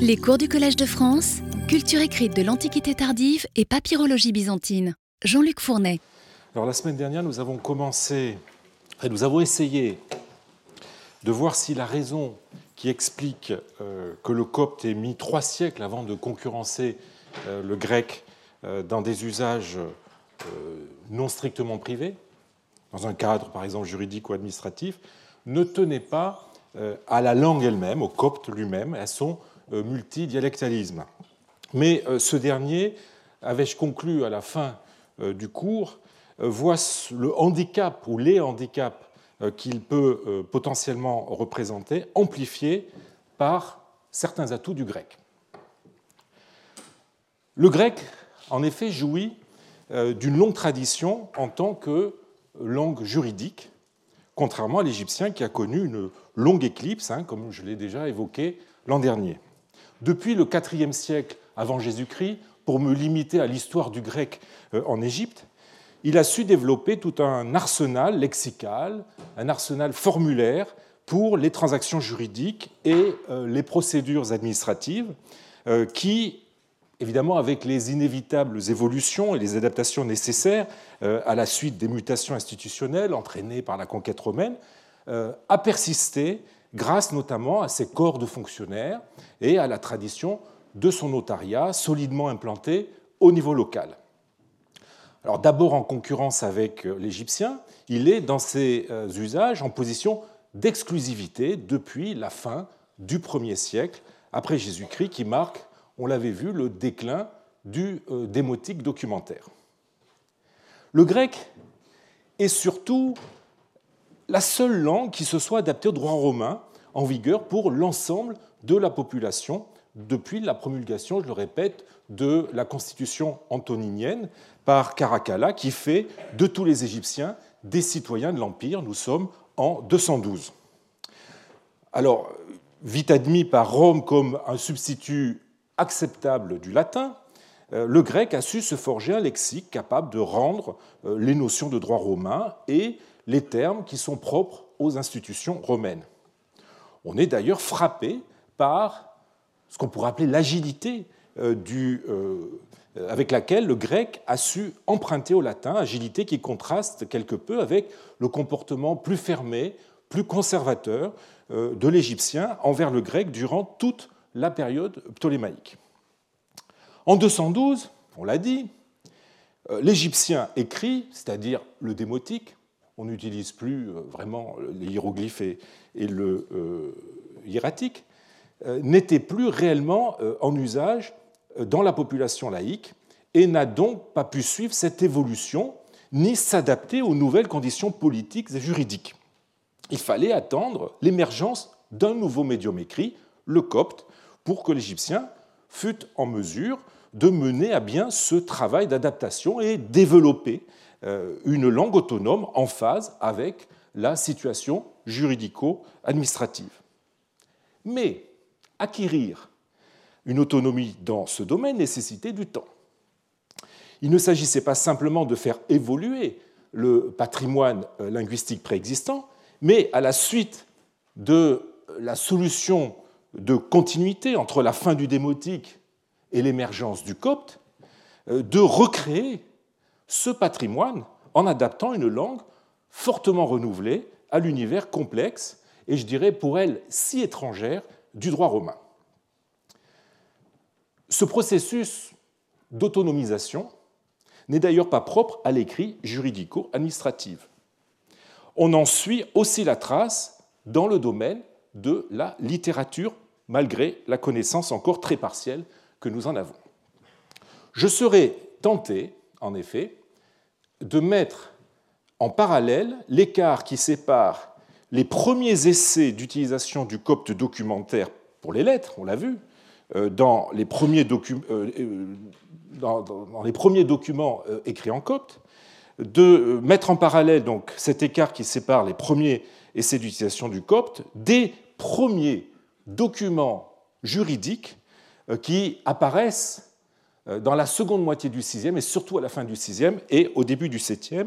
Les cours du Collège de France, culture écrite de l'Antiquité tardive et papyrologie byzantine. Jean-Luc Fournet. Alors la semaine dernière, nous avons commencé, et nous avons essayé de voir si la raison qui explique euh, que le copte ait mis trois siècles avant de concurrencer euh, le grec euh, dans des usages non strictement privés, dans un cadre par exemple juridique ou administratif, ne tenait pas à la langue elle-même, au copte lui-même, à son multidialectalisme. Mais ce dernier, avais-je conclu à la fin du cours, voit le handicap ou les handicaps euh, qu'il peut euh, potentiellement représenter, amplifié par certains atouts du grec. Le grec, en effet, jouit euh, d'une longue tradition en tant que langue juridique, contrairement à l'égyptien qui a connu une longue éclipse, hein, comme je l'ai déjà évoqué l'an dernier. Depuis le IVe siècle avant Jésus-Christ, pour me limiter à l'histoire du grec en Égypte, il a su développer tout un arsenal lexical, un arsenal formulaire pour les transactions juridiques et euh, les procédures administratives euh, qui, évidemment, avec les inévitables évolutions et les adaptations nécessaires euh, à la suite des mutations institutionnelles entraînées par la conquête romaine, a persisté grâce notamment à ses corps de fonctionnaires et à la tradition de son notariat solidement implanté au niveau local. Alors d'abord en concurrence avec euh, l'Égyptien, il est dans ses euh, usages en position d'exclusivité depuis la fin du 1er siècle après Jésus-Christ qui marque, on l'avait vu, le déclin du euh, démotique documentaire. Le grec est surtout la seule langue qui se soit adaptée au droit romain en vigueur pour l'ensemble de la population depuis la promulgation, je le répète, de la constitution antoninienne par Caracalla, qui fait de tous les Égyptiens des citoyens de l'Empire. Nous sommes en 212. Alors, vite admis par Rome comme un substitut acceptable du latin, euh, le grec a su se forger un lexique capable de rendre euh, les notions de droit romain et les termes qui sont propres aux institutions romaines. On est d'ailleurs frappé par ce qu'on pourrait appeler l'agilité euh, euh, avec laquelle le grec a su emprunter au latin, agilité qui contraste quelque peu avec le comportement plus fermé, plus conservateur euh, de l'égyptien envers le grec durant toute la période ptolémaïque. En 212, on l'a dit, l'égyptien écrit, c'est-à-dire le démotique, on n'utilise plus vraiment les hiéroglyphes et, le hiératique, euh, n'était plus réellement euh, en usage euh, dans la population laïque et n'a donc pas pu suivre cette évolution ni s'adapter aux nouvelles conditions politiques et juridiques. Il fallait attendre l'émergence d'un nouveau médium écrit, le copte, pour que l'Égyptien fût en mesure de mener à bien ce travail d'adaptation et développer une langue autonome en phase avec la situation juridico-administrative. Mais acquérir une autonomie dans ce domaine nécessitait du temps. Il ne s'agissait pas simplement de faire évoluer le patrimoine euh, linguistique préexistant, mais à la suite de la solution de continuité entre la fin du démotique et l'émergence du copte, euh, de recréer ce patrimoine en adaptant une langue fortement renouvelée à l'univers complexe et je dirais pour elle si étrangère du droit romain. Ce processus d'autonomisation n'est d'ailleurs pas propre à l'écrit juridico-administratif. On en suit aussi la trace dans le domaine de la littérature, malgré la connaissance encore très partielle que nous en avons. Je serais tenté, en effet, de mettre en parallèle l'écart qui sépare les premiers essais d'utilisation du copte documentaire pour les lettres, on l'a vu, euh, dans les premiers, euh, euh, dans les premiers documents écrits en copte, de mettre en parallèle donc cet écart qui sépare les premiers essais d'utilisation du copte des premiers documents juridiques qui apparaissent dans la seconde moitié du VIe et surtout à la fin du VIe et au début du VIIe,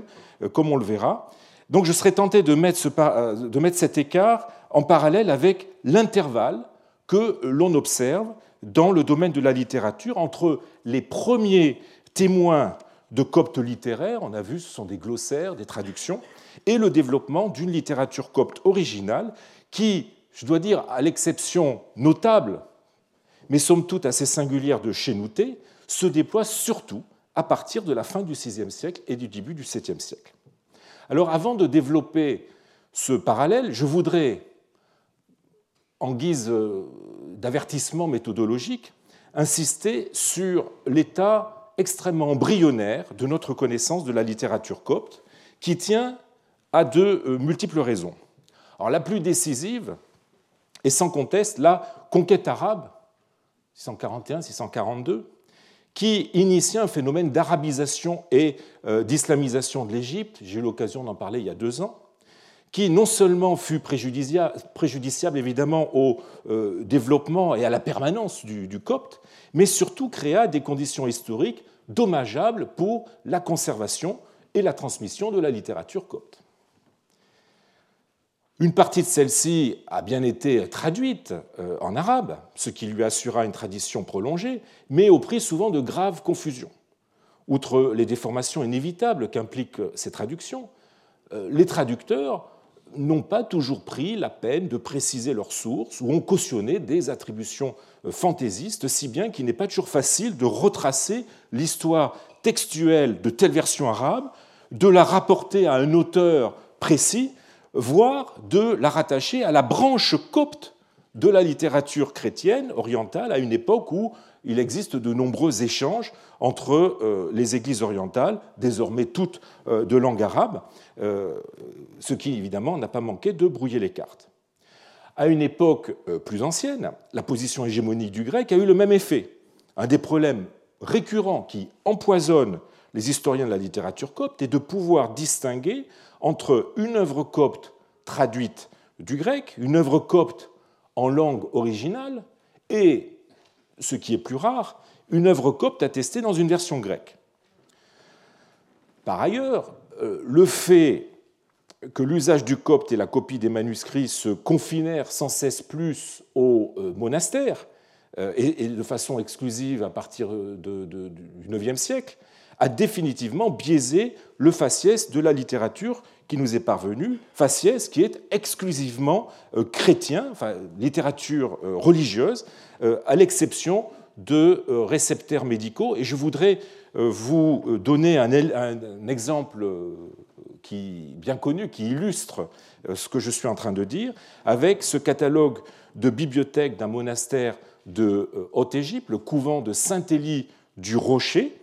comme on le verra. Donc je serais tenté de mettre, euh, de mettre cet écart en parallèle avec l'intervalle que l'on observe dans le domaine de la littérature entre les premiers témoins de coptes littéraires, on a vu ce sont des glossaires, des traductions, et le développement d'une littérature copte originale qui, je dois dire, à l'exception notable, mais somme toute assez singulière de Chénouté, se déploie surtout à partir de la fin du VIe siècle et du début du VIIe siècle. Alors avant de développer ce parallèle, je voudrais, en guise euh, d'avertissement méthodologique, insister sur l'état extrêmement embryonnaire de notre connaissance de la littérature copte, qui tient à de euh, multiples raisons. Alors, la plus décisive est sans conteste la conquête arabe, 641-642, qui initie un phénomène d'arabisation et euh, d'islamisation de l'Égypte, j'ai eu l'occasion d'en parler il y a deux ans, qui non seulement fut préjudiciable évidemment au euh, développement et à la permanence du, copte, mais surtout créa des conditions historiques dommageables pour la conservation et la transmission de la littérature copte. Une partie de celle-ci a bien été traduite euh, en arabe, ce qui lui assura une tradition prolongée, mais au prix souvent de graves confusions. Outre les déformations inévitables qu'impliquent ces traductions, euh, les traducteurs n'ont pas toujours pris la peine de préciser leurs sources ou ont cautionné des attributions euh, fantaisistes, si bien qu'il n'est pas toujours facile de retracer l'histoire textuelle de telle version arabe, de la rapporter à un auteur précis, voire de la rattacher à la branche copte de la littérature chrétienne orientale à une époque où il existe de nombreux échanges entre euh, les églises orientales, désormais toutes euh, de langue arabe, euh, ce qui évidemment n'a pas manqué de brouiller les cartes. À une époque plus ancienne, la position hégémonique du grec a eu le même effet. Un des problèmes récurrents qui empoisonne les historiens de la littérature copte est de pouvoir distinguer entre une œuvre copte traduite du grec, une œuvre copte en langue originale, et, ce qui est plus rare, une œuvre copte attestée dans une version grecque. Par ailleurs, euh, le fait que l'usage du copte et la copie des manuscrits se confinèrent sans cesse plus au euh, monastère, euh, et de façon exclusive à partir du IXe siècle, a définitivement biaisé le faciès de la littérature qui nous est parvenu, faciès qui est exclusivement chrétien, enfin littérature religieuse, à l'exception de euh, récepteurs médicaux. Et je voudrais euh, vous donner un, exemple euh, bien connu qui illustre ce que je suis en train de dire, avec ce catalogue de bibliothèque d'un monastère de Haute-Égypte, le couvent de Saint-Élie du Rocher,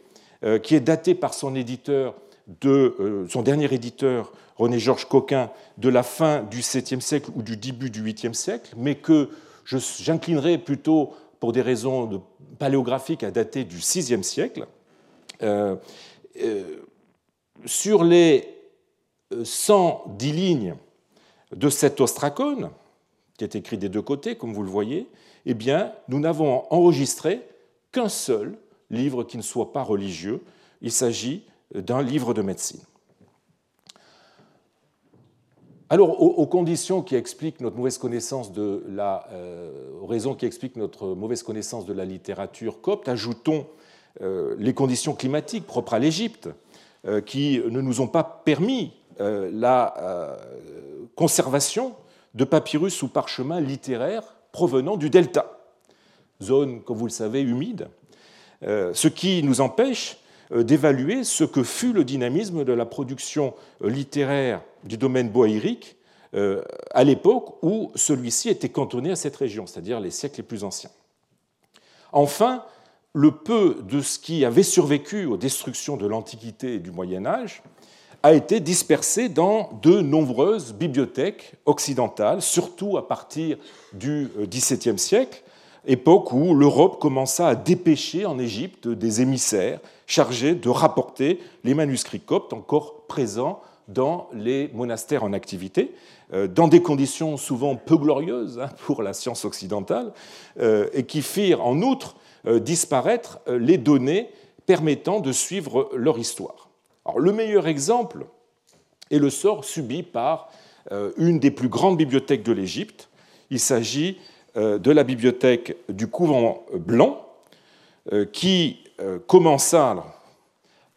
qui est daté par son éditeur de son dernier éditeur, René-Georges Coquin, de la fin du 7e siècle ou du début du 8e siècle, mais que j'inclinerai plutôt pour des raisons paléographiques à dater du VIe siècle. Euh, euh, sur les 110 lignes de cet ostracone, qui est écrit des deux côtés, comme vous le voyez, eh bien, nous n'avons enregistré qu'un seul livre qui ne soit pas religieux. Il s'agit d'un livre de médecine. Alors, aux, conditions qui expliquent notre mauvaise connaissance de la, euh, aux raisons qui expliquent notre mauvaise connaissance de la littérature copte, ajoutons euh, les conditions climatiques propres à l'Égypte, euh, qui ne nous ont pas permis la conservation de papyrus ou parchemins littéraires provenant du delta, zone, comme vous le savez, humide, ce qui nous empêche d'évaluer ce que fut le dynamisme de la production littéraire du domaine boaïrique euh, à l'époque où celui-ci était cantonné à cette région, c'est-à-dire les siècles les plus anciens. Enfin, le peu de ce qui avait survécu aux destructions de l'Antiquité et du Moyen Âge a été dispersé dans de nombreuses bibliothèques occidentales, surtout à partir du XVIIe siècle, époque où l'Europe commença à dépêcher en Égypte des émissaires chargés de rapporter les manuscrits coptes encore présents dans les monastères en activité, euh, dans des conditions souvent peu glorieuses hein, pour la science occidentale, euh, et qui firent en outre euh, disparaître les données permettant de suivre leur histoire. Alors, le meilleur exemple est le sort subi par une des plus grandes bibliothèques de l'Égypte. Il s'agit de la bibliothèque du couvent blanc, qui commença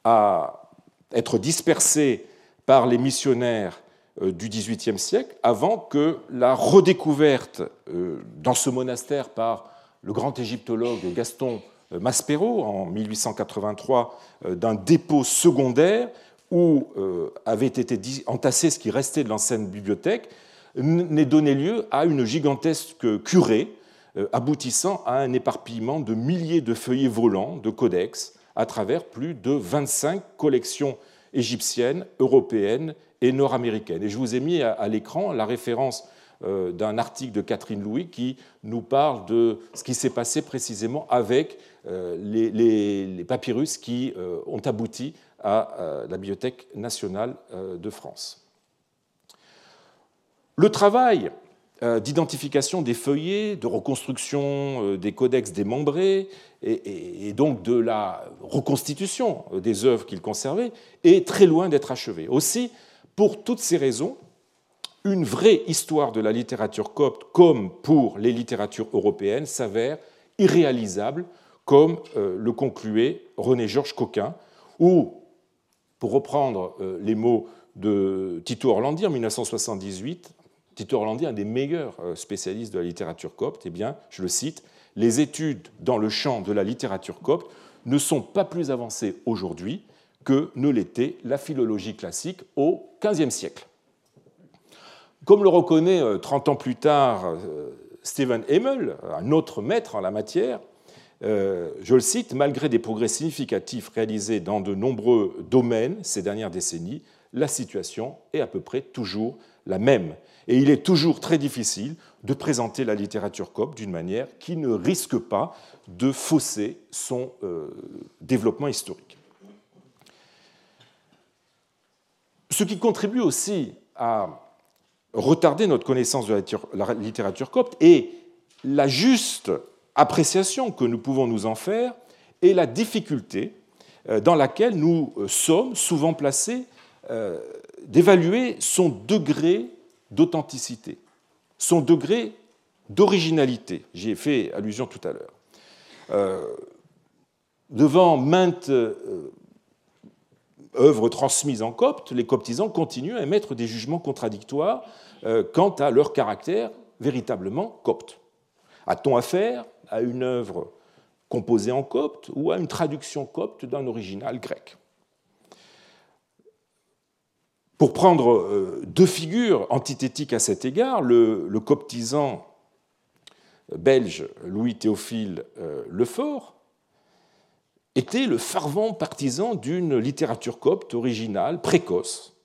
à être dispersé par les missionnaires du XVIIIe siècle, avant que la redécouverte dans ce monastère par le grand égyptologue Gaston Maspero en 1883 d'un dépôt secondaire où euh, avait été entassé ce qui restait de l'ancienne bibliothèque, n'ait donné lieu à une gigantesque curée, euh, aboutissant à un éparpillement de milliers de feuillets volants de codex à travers plus de 25 collections égyptiennes, européennes et nord-américaines. Et je vous ai mis à l'écran la référence euh, d'un article de Catherine Louis qui nous parle de ce qui s'est passé précisément avec les, papyrus qui ont abouti à euh, la Bibliothèque nationale euh, de France. Le travail euh, d'identification des feuillets, de reconstruction des codex démembrés et, donc de la reconstitution des œuvres qu'il conservait est très loin d'être achevé. Aussi, pour toutes ces raisons, une vraie histoire de la littérature copte, comme pour les littératures européennes, s'avère irréalisable, comme le concluait René-Georges Coquin, ou pour reprendre euh, les mots de Tito Orlandi en 1978, Tito Orlandi, un des meilleurs euh, spécialistes de la littérature copte, eh bien, je le cite, les études dans le champ de la littérature copte ne sont pas plus avancées aujourd'hui que ne l'était la philologie classique au XVe siècle. Comme le reconnaît 30 euh, ans plus tard Stephen Hemmel, un autre maître en la matière, euh, je le cite, malgré des progrès significatifs réalisés dans de nombreux domaines ces dernières décennies, la situation est à peu près toujours la même. Et il est toujours très difficile de présenter la littérature copte d'une manière qui ne risque pas de fausser son euh, développement historique. Ce qui contribue aussi à retarder notre connaissance de la littérature copte est la juste appréciation que nous pouvons nous en faire et la difficulté euh, dans laquelle nous euh, sommes souvent placés euh, d'évaluer son degré d'authenticité, son degré d'originalité. J'y ai fait allusion tout à l'heure. devant maintes œuvres transmises en copte, les coptisants continuent à émettre des jugements contradictoires quant à leur caractère véritablement copte. A-t-on affaire à une œuvre composée en copte ou à une traduction copte d'un original grec? Pour prendre euh, deux figures antithétiques à cet égard, le, coptisant belge Louis Théophile euh, Lefort était le fervent partisan d'une littérature copte originale précoce,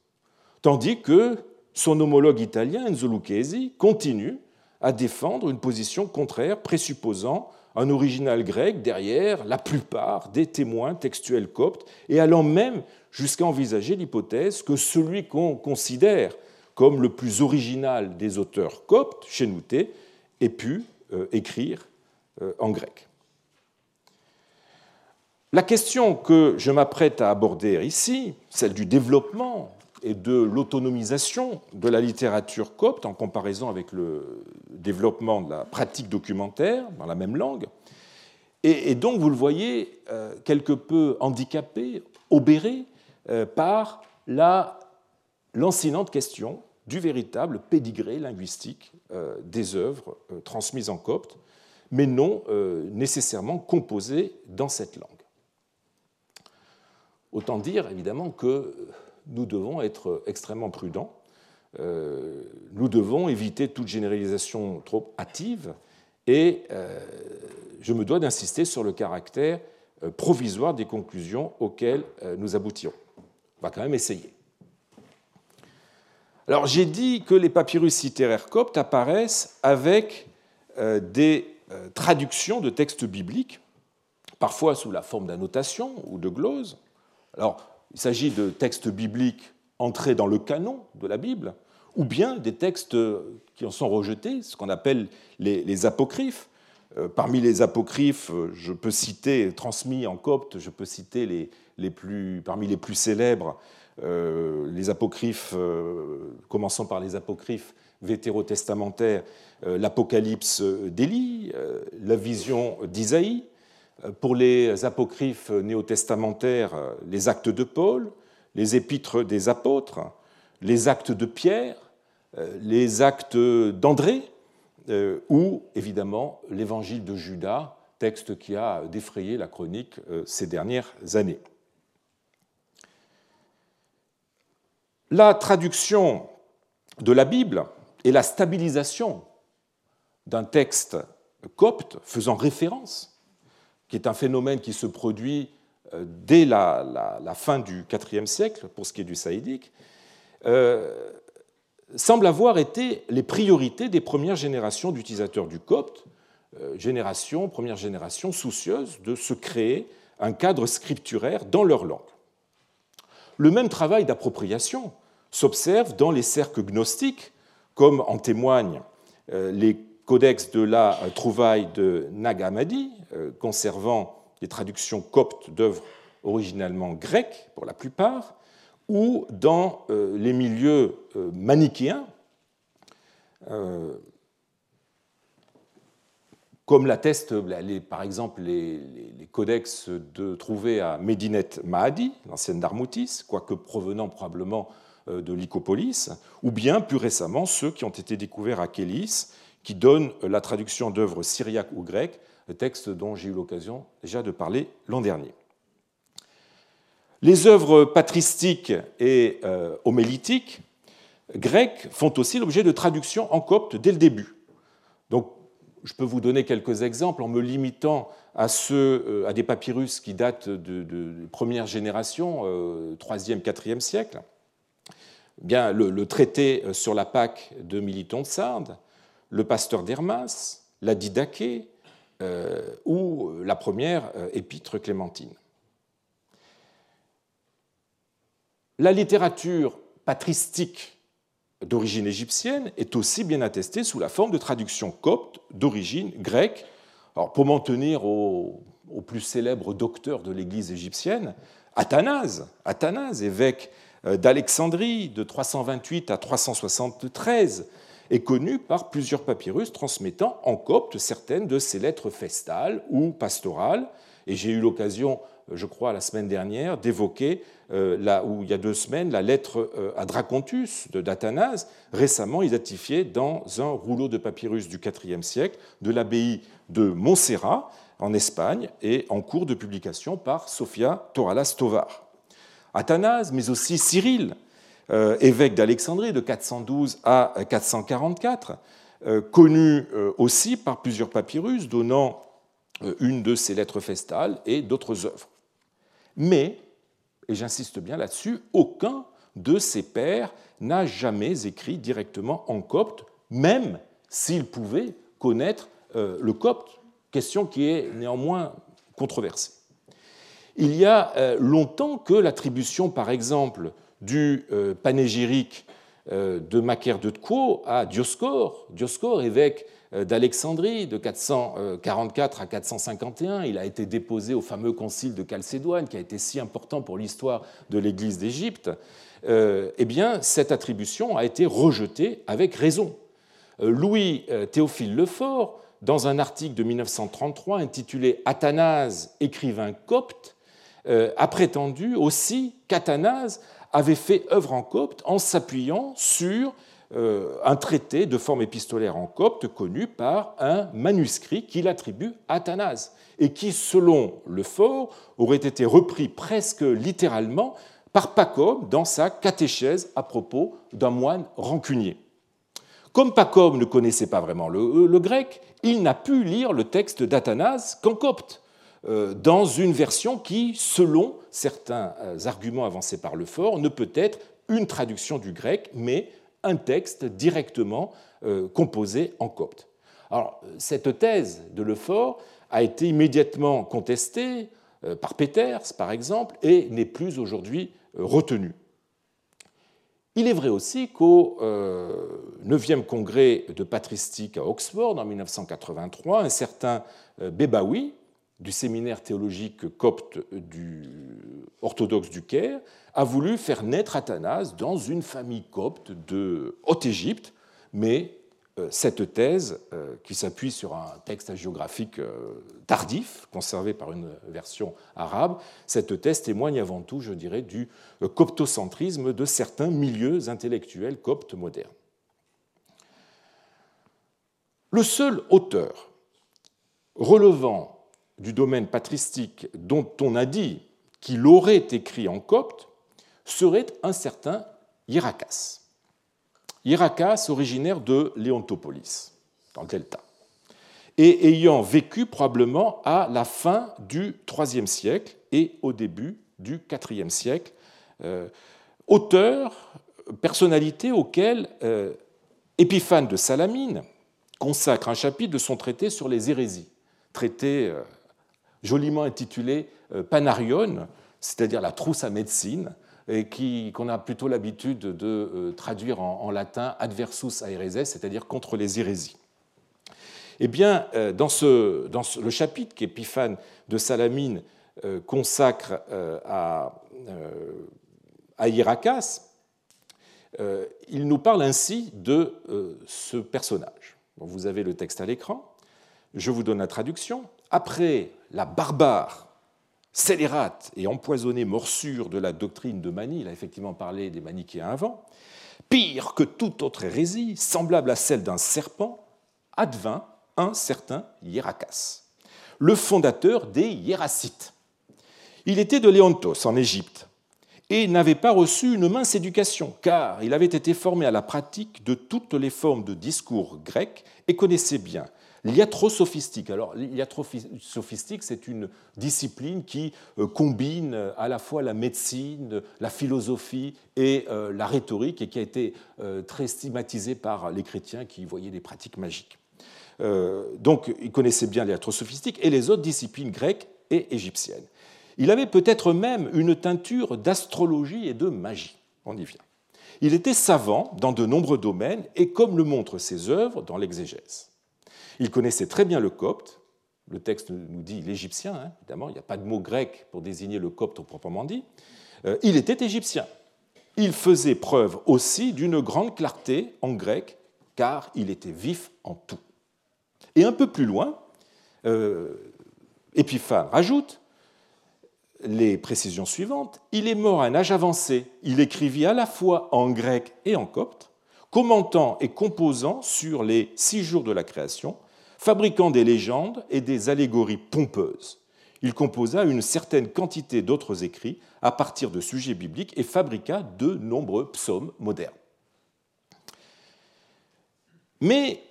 tandis que son homologue italien Enzo Lucchesi continue à défendre une position contraire, présupposant un original grec derrière la plupart des témoins textuels coptes, et allant même jusqu'à envisager l'hypothèse que celui qu'on considère comme le plus original des auteurs coptes, Chénouté, ait pu euh, écrire euh, en grec. La question que je m'apprête à aborder ici, celle du développement et de l'autonomisation de la littérature copte en comparaison avec le développement de la pratique documentaire dans la même langue. Et, donc, vous le voyez, euh, quelque peu handicapé, obéré par la lancinante question du véritable pédigré linguistique euh, des œuvres transmises en copte, mais non nécessairement composées dans cette langue. Autant dire évidemment que nous devons être extrêmement prudents. Euh, nous devons éviter toute généralisation trop hâtive et euh, je me dois d'insister sur le caractère euh, provisoire des conclusions auxquelles nous aboutirons. On va quand même essayer. Alors j'ai dit que les papyrus littéraires coptes apparaissent avec des traductions de textes bibliques, parfois sous la forme d'annotations ou de gloses. Alors il s'agit de textes bibliques entrés dans le canon de la Bible, ou bien des textes qui en sont rejetés, ce qu'on appelle les, apocryphes. Euh, parmi les apocryphes, je peux citer, transmis en copte, je peux citer les, parmi les plus célèbres, euh, les apocryphes, euh, commençant par les apocryphes vétérotestamentaires, l'Apocalypse d'Élie, la vision d'Isaïe, pour les apocryphes néo-testamentaires, les actes de Paul, les épîtres des apôtres, les actes de Pierre, les actes d'André, ou évidemment l'évangile de Judas, texte qui a défrayé la chronique ces dernières années. La traduction de la Bible et la stabilisation d'un texte copte faisant référence, qui est un phénomène qui se produit euh, dès la, fin du IVe siècle, pour ce qui est du saïdique, euh, semble avoir été les priorités des premières générations d'utilisateurs du copte, euh, génération, première génération soucieuse de se créer un cadre scripturaire dans leur langue. Le même travail d'appropriation s'observe dans les cercles gnostiques, comme en témoignent euh, les codex de la trouvaille de Nag Hammadi, euh, conservant les traductions coptes d'œuvres originalement grecques pour la plupart, ou dans euh, les milieux manichéens, comme l'attestent par exemple les, codex de, trouvés à Medinet Mahadi, l'ancienne d'Armoutis, quoique provenant probablement euh, de Lycopolis, ou bien plus récemment ceux qui ont été découverts à Kélis, qui donnent la traduction d'œuvres syriaques ou grecques, texte dont j'ai eu l'occasion déjà de parler l'an dernier. Les œuvres patristiques et euh, homélitiques grecques font aussi l'objet de traductions en copte dès le début. Donc, je peux vous donner quelques exemples en me limitant à, euh, des papyrus qui datent de, de première génération, 3e, 4e siècle bien, le, traité euh, sur la Pâque de Militon de Sardes, le pasteur d'Hermas, la Didaché euh, ou euh, la première épître clémentine. La littérature patristique d'origine égyptienne est aussi bien attestée sous la forme de traductions coptes d'origine grecque. Pour m'en tenir au, au, plus célèbre docteur de l'Église égyptienne, Athanase, Athanase, évêque d'Alexandrie de 328 à 373 est connu par plusieurs papyrus transmettant en copte certaines de ses lettres festales ou pastorales. Et j'ai eu l'occasion, euh, je crois, la semaine dernière, d'évoquer, euh, où il y a deux semaines, la lettre à Dracontus de Datanase, récemment identifiée dans un rouleau de papyrus du IVe siècle de l'abbaye de Montserrat, en Espagne, et en cours de publication par Sofia Toralas Tovar. Athanase, mais aussi Cyril, euh, évêque d'Alexandrie de 412 à 444, euh, connu euh, aussi par plusieurs papyrus donnant une de ses lettres festales et d'autres œuvres. Mais, et j'insiste bien là-dessus, aucun de ses pères n'a jamais écrit directement en copte, même s'il pouvait connaître le copte, question qui est néanmoins controversée. Il y a euh, longtemps que l'attribution, par exemple, du euh, panégyrique euh, de Macaire de Tquo à Dioscore, Dioscore, évêque d'Alexandrie de 444 à 451, il a été déposé au fameux concile de Chalcédoine qui a été si important pour l'histoire de l'Église d'Égypte, eh bien, cette attribution a été rejetée avec raison. Louis Théophile Lefort, dans un article de 1933 intitulé Athanase, écrivain copte, a prétendu aussi qu'Athanase avait fait œuvre en copte en s'appuyant sur euh, un traité de forme épistolaire en copte connu par un manuscrit qu'il attribue à Athanase et qui, selon le fort, aurait été repris presque littéralement par Pacôme dans sa catéchèse à propos d'un moine rancunier. Comme Pacôme ne connaissait pas vraiment le grec, il n'a pu lire le texte d'Athanase qu'en copte. Euh, dans une version qui, selon certains euh, arguments avancés par le fort, ne peut être une traduction du grec, mais un texte directement euh, composé en copte. Alors, cette thèse de Lefort a été immédiatement contestée par Peters, par exemple, et n'est plus aujourd'hui retenue. Il est vrai aussi qu'au 9e congrès de patristique à Oxford en 1983, un certain Bébaoui, du séminaire théologique copte orthodoxe du Caire, a voulu faire naître Athanase dans une famille copte de Haute-Égypte, mais euh, cette thèse, euh, qui s'appuie sur un texte hagiographique euh, tardif, conservé par une version arabe, cette thèse témoigne avant tout, je dirais, du coptocentrisme de certains milieux intellectuels coptes modernes. Le seul auteur relevant du domaine patristique dont on a dit qu'il aurait écrit en copte serait un certain Hierakas. Hierakas, originaire de Léontopolis, dans le Delta, et ayant vécu probablement à la fin du IIIe siècle et au début du IVe siècle, euh, auteur, personnalité auquel euh, Épiphane de Salamine consacre un chapitre de son traité sur les hérésies, traité euh, joliment intitulé Panarion, c'est-à-dire la trousse à médecine, et qu'on a plutôt l'habitude de euh, traduire en, latin adversus aereses, c'est-à-dire contre les hérésies. Eh bien, euh, dans, le chapitre qu'Épiphane de Salamine euh, consacre à, à il nous parle ainsi de ce personnage. vous avez le texte à l'écran. Je vous donne la traduction. Après la barbare scélérate et empoisonnée morsure de la doctrine de Mani, il a effectivement parlé des manichéens avant, pire que toute autre hérésie, semblable à celle d'un serpent, advint un certain Hierakas, le fondateur des Hiéracites. Il était de Léontos, en Égypte, et n'avait pas reçu une mince éducation, car il avait été formé à la pratique de toutes les formes de discours grecs et connaissait bien L'iatrosophistique. Alors, l'iatrosophistique, c'est une discipline qui euh, combine euh, à la fois la médecine, la philosophie et euh, la rhétorique et qui a été très stigmatisée par les chrétiens qui voyaient des pratiques magiques. Donc, il connaissait bien l'iatrosophistique et les autres disciplines grecques et égyptiennes. Il avait peut-être même une teinture d'astrologie et de magie. On y vient. Il était savant dans de nombreux domaines et comme le montrent ses œuvres dans l'exégèse. Il connaissait très bien le copte. Le texte nous dit l'égyptien, hein, évidemment, il n'y a pas de mot grec pour désigner le copte proprement dit. Euh, il était égyptien. Il faisait preuve aussi d'une grande clarté en grec, car il était vif en tout. Et un peu plus loin, euh, Épiphane rajoute les précisions suivantes. Il est mort à un âge avancé. Il écrivit à la fois en grec et en copte, commentant et composant sur les six jours de la création, fabriquant des légendes et des allégories pompeuses. Il composa une certaine quantité d'autres écrits à partir de sujets bibliques et fabriqua de nombreux psaumes modernes. Mais,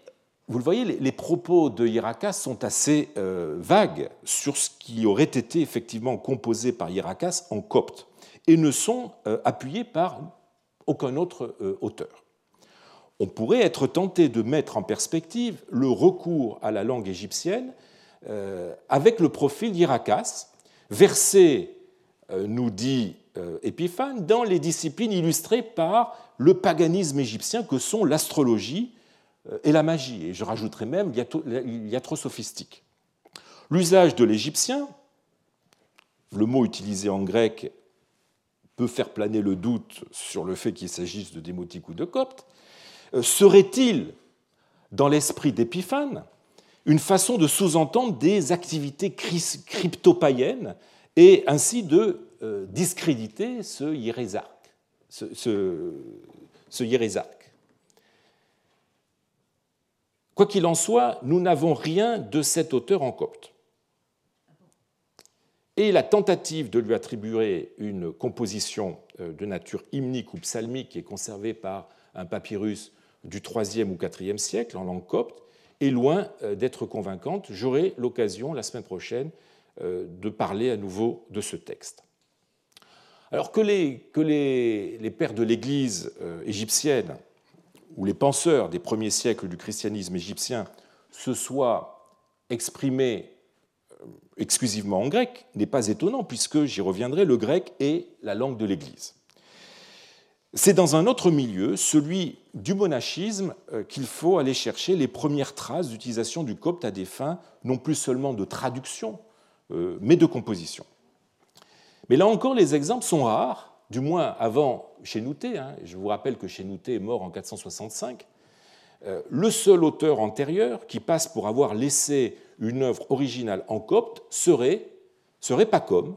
vous le voyez, les propos de Hierakas sont assez euh, vagues sur ce qui aurait été effectivement composé par Hierakas en copte et ne sont euh, appuyés par aucun autre euh, auteur. On pourrait être tenté de mettre en perspective le recours à la langue égyptienne avec le profil d'Irakas, versé, nous dit Épiphane, dans les disciplines illustrées par le paganisme égyptien que sont l'astrologie et la magie, et je rajouterai même l'iatrosophistique. L'usage de l'égyptien, le mot utilisé en grec peut faire planer le doute sur le fait qu'il s'agisse de démotique ou de copte, euh, serait-il, dans l'esprit d'Épiphane, une façon de sous-entendre des activités crypto-païennes et ainsi de euh, discréditer ce hiérésarque, ce, ce, Quoi qu'il en soit, nous n'avons rien de cet auteur en copte. Et la tentative de lui attribuer une composition euh, de nature hymnique ou psalmique qui est conservée par un papyrus du IIIe ou IVe siècle en langue copte est loin euh, d'être convaincante. J'aurai l'occasion la semaine prochaine euh, de parler à nouveau de ce texte. Alors que les, pères de l'Église égyptienne ou les penseurs des premiers siècles du christianisme égyptien se soient exprimés exclusivement en grec n'est pas étonnant puisque, j'y reviendrai, le grec est la langue de l'Église. C'est dans un autre milieu, celui du monachisme, euh, qu'il faut aller chercher les premières traces d'utilisation du copte à des fins non plus seulement de traduction, euh, mais de composition. Mais là encore, les exemples sont rares, du moins avant Chénouté. Hein. Je vous rappelle que Chénouté est mort en 465. euh, le seul auteur antérieur qui passe pour avoir laissé une œuvre originale en copte serait, serait Pacom,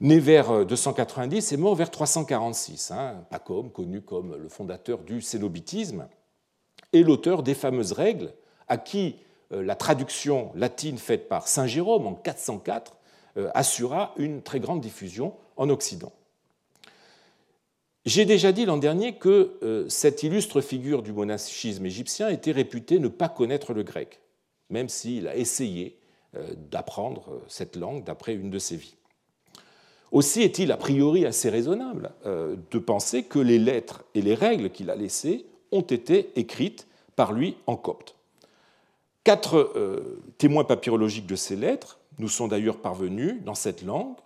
né vers 290 et mort vers 346. Hein. Pacom, connu comme le fondateur du cénobitisme, est l'auteur des fameuses règles à qui euh, la traduction latine faite par Saint Jérôme en 404 euh, assura une très grande diffusion en Occident. J'ai déjà dit l'an dernier que euh, cette illustre figure du monachisme égyptien était réputée ne pas connaître le grec, même s'il a essayé d'apprendre cette langue d'après une de ses vies. Aussi est-il a priori assez raisonnable de penser que les lettres et les règles qu'il a laissées ont été écrites par lui en copte. Quatre euh, témoins papyrologiques de ces lettres nous sont d'ailleurs parvenus dans cette langue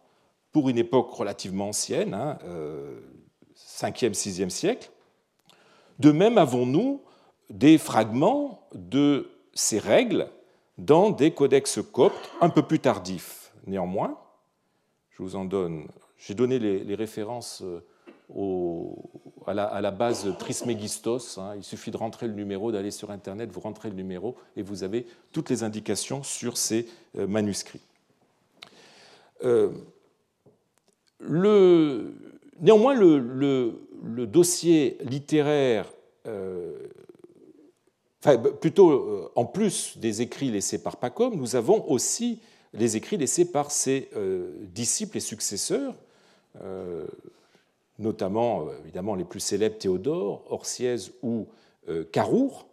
pour une époque relativement ancienne, 5e, hein, 6e euh, siècle. De même avons-nous des fragments de ces règles dans des codex coptes un peu plus tardifs. Néanmoins, je vous en donne, j'ai donné les références euh, à, la, base Trismegistos. Hein. Il suffit de rentrer le numéro, d'aller sur Internet, vous rentrez le numéro et vous avez toutes les indications sur ces euh, manuscrits. Néanmoins, le, dossier littéraire, euh, plutôt en plus des écrits laissés par Pacom, nous avons aussi les écrits laissés par ses disciples et successeurs notamment euh, évidemment les plus célèbres Théodore, Orsièse ou euh, Carour,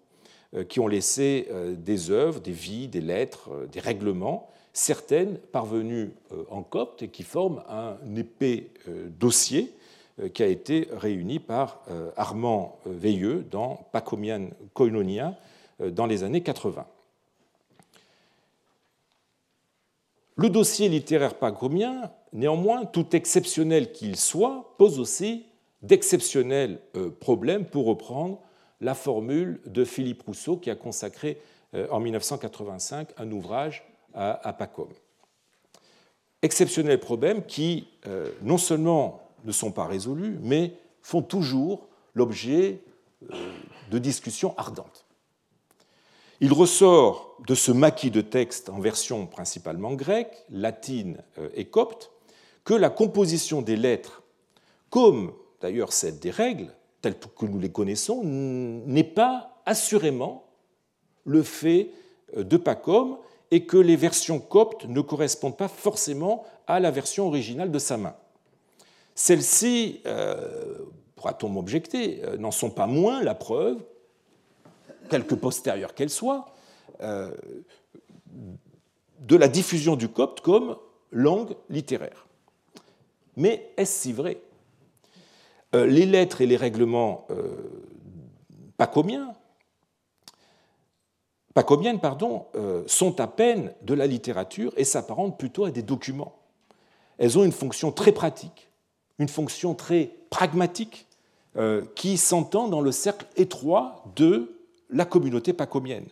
euh, qui ont laissé des œuvres, des vies, des lettres, des règlements, certaines parvenues en copte et qui forment un épais dossier qui a été réuni par Armand Veilleux dans Pacomian Koinonia dans les années 80. Le dossier littéraire pacomien, néanmoins, tout exceptionnel qu'il soit, pose aussi d'exceptionnels euh, problèmes, pour reprendre la formule de Philippe Rousseau qui a consacré euh, en 1985 un ouvrage à Pacom. Exceptionnels problèmes qui euh, non seulement ne sont pas résolus, mais font toujours l'objet de discussions ardentes. Il ressort de ce maquis de texte en version principalement grecque, latine euh, et copte que la composition des lettres, comme d'ailleurs celle des règles, telles que nous les connaissons, n'est pas assurément le fait euh, de Pacom et que les versions coptes ne correspondent pas forcément à la version originale de sa main. Celles-ci, euh, pourra-t-on m'objecter, n'en sont pas moins la preuve quelque postérieure qu'elle soit, euh, de la diffusion du copte comme langue littéraire. Mais est-ce si vrai? Euh, Les lettres et les règlements euh, pacomiens, pacomiennes pardon, sont à peine de la littérature et s'apparentent plutôt à des documents. Elles ont une fonction très pratique, une fonction très pragmatique, qui s'entend dans le cercle étroit de la communauté pacomienne.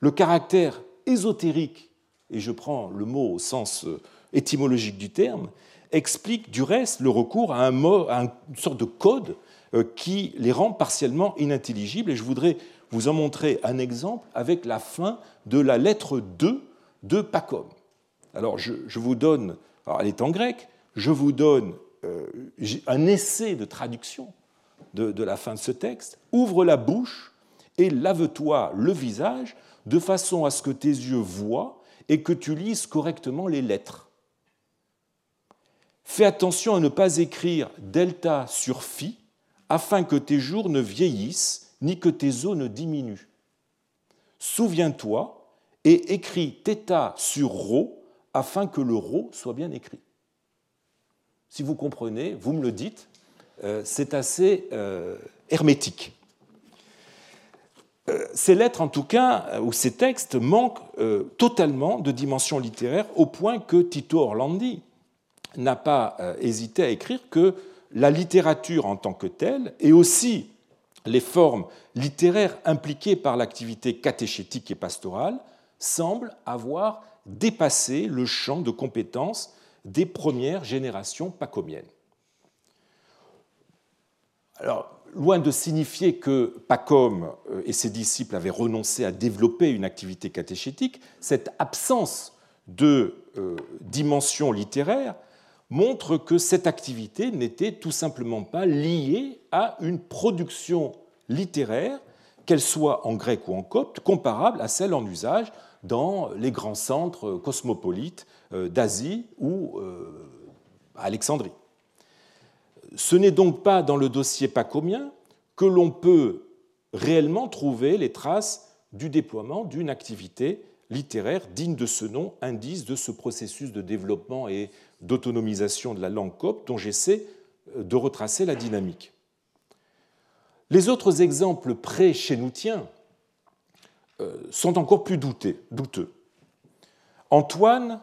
Le caractère ésotérique, et je prends le mot au sens euh, étymologique du terme, explique du reste le recours à, un mot, à une sorte de code euh, qui les rend partiellement inintelligibles. Et je voudrais vous en montrer un exemple avec la fin de la lettre 2 de Pacom. Alors je, vous donne, alors elle est en grec, je vous donne euh, un essai de traduction de, de la fin de ce texte. Ouvre la bouche et lave-toi le visage de façon à ce que tes yeux voient et que tu lises correctement les lettres. Fais attention à ne pas écrire delta sur phi afin que tes jours ne vieillissent ni que tes os ne diminuent. Souviens-toi et écris θ sur rho afin que le rho soit bien écrit. Si vous comprenez, vous me le dites, euh, c'est assez euh, hermétique. Euh, ces lettres, en tout cas, ou ces textes, manquent totalement de dimension littéraire, au point que Tito Orlandi n'a pas hésité à écrire que la littérature en tant que telle, et aussi les formes littéraires impliquées par l'activité catéchétique et pastorale, semblent avoir dépassé le champ de compétences des premières générations pacomiennes. Alors, loin de signifier que Pacôme et ses disciples avaient renoncé à développer une activité catéchétique, cette absence de dimension littéraire montre que cette activité n'était tout simplement pas liée à une production littéraire, qu'elle soit en grec ou en copte, comparable à celle en usage dans les grands centres cosmopolites euh, d'Asie ou euh, Alexandrie. Ce n'est donc pas dans le dossier pacomien que l'on peut réellement trouver les traces du déploiement d'une activité littéraire digne de ce nom, indice de ce processus de développement et d'autonomisation de la langue copte dont j'essaie euh, de retracer la dynamique. Les autres exemples pré-chénoutiens euh, sont encore plus douteux. Antoine,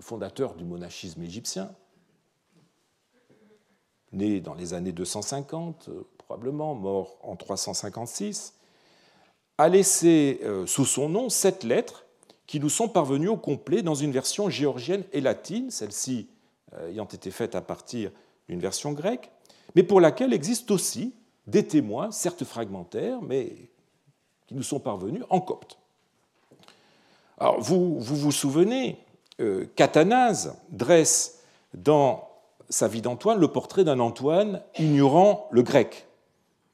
fondateur du monachisme égyptien, né dans les années 250, euh, probablement mort en 356, a laissé sous son nom sept lettres qui nous sont parvenus au complet dans une version géorgienne et latine, celle-ci euh, ayant été faite à partir d'une version grecque, mais pour laquelle existent aussi des témoins, certes fragmentaires, mais qui nous sont parvenus en copte. Alors, vous vous, souvenez, euh, Cathanase dresse dans sa vie d'Antoine le portrait d'un Antoine ignorant le grec.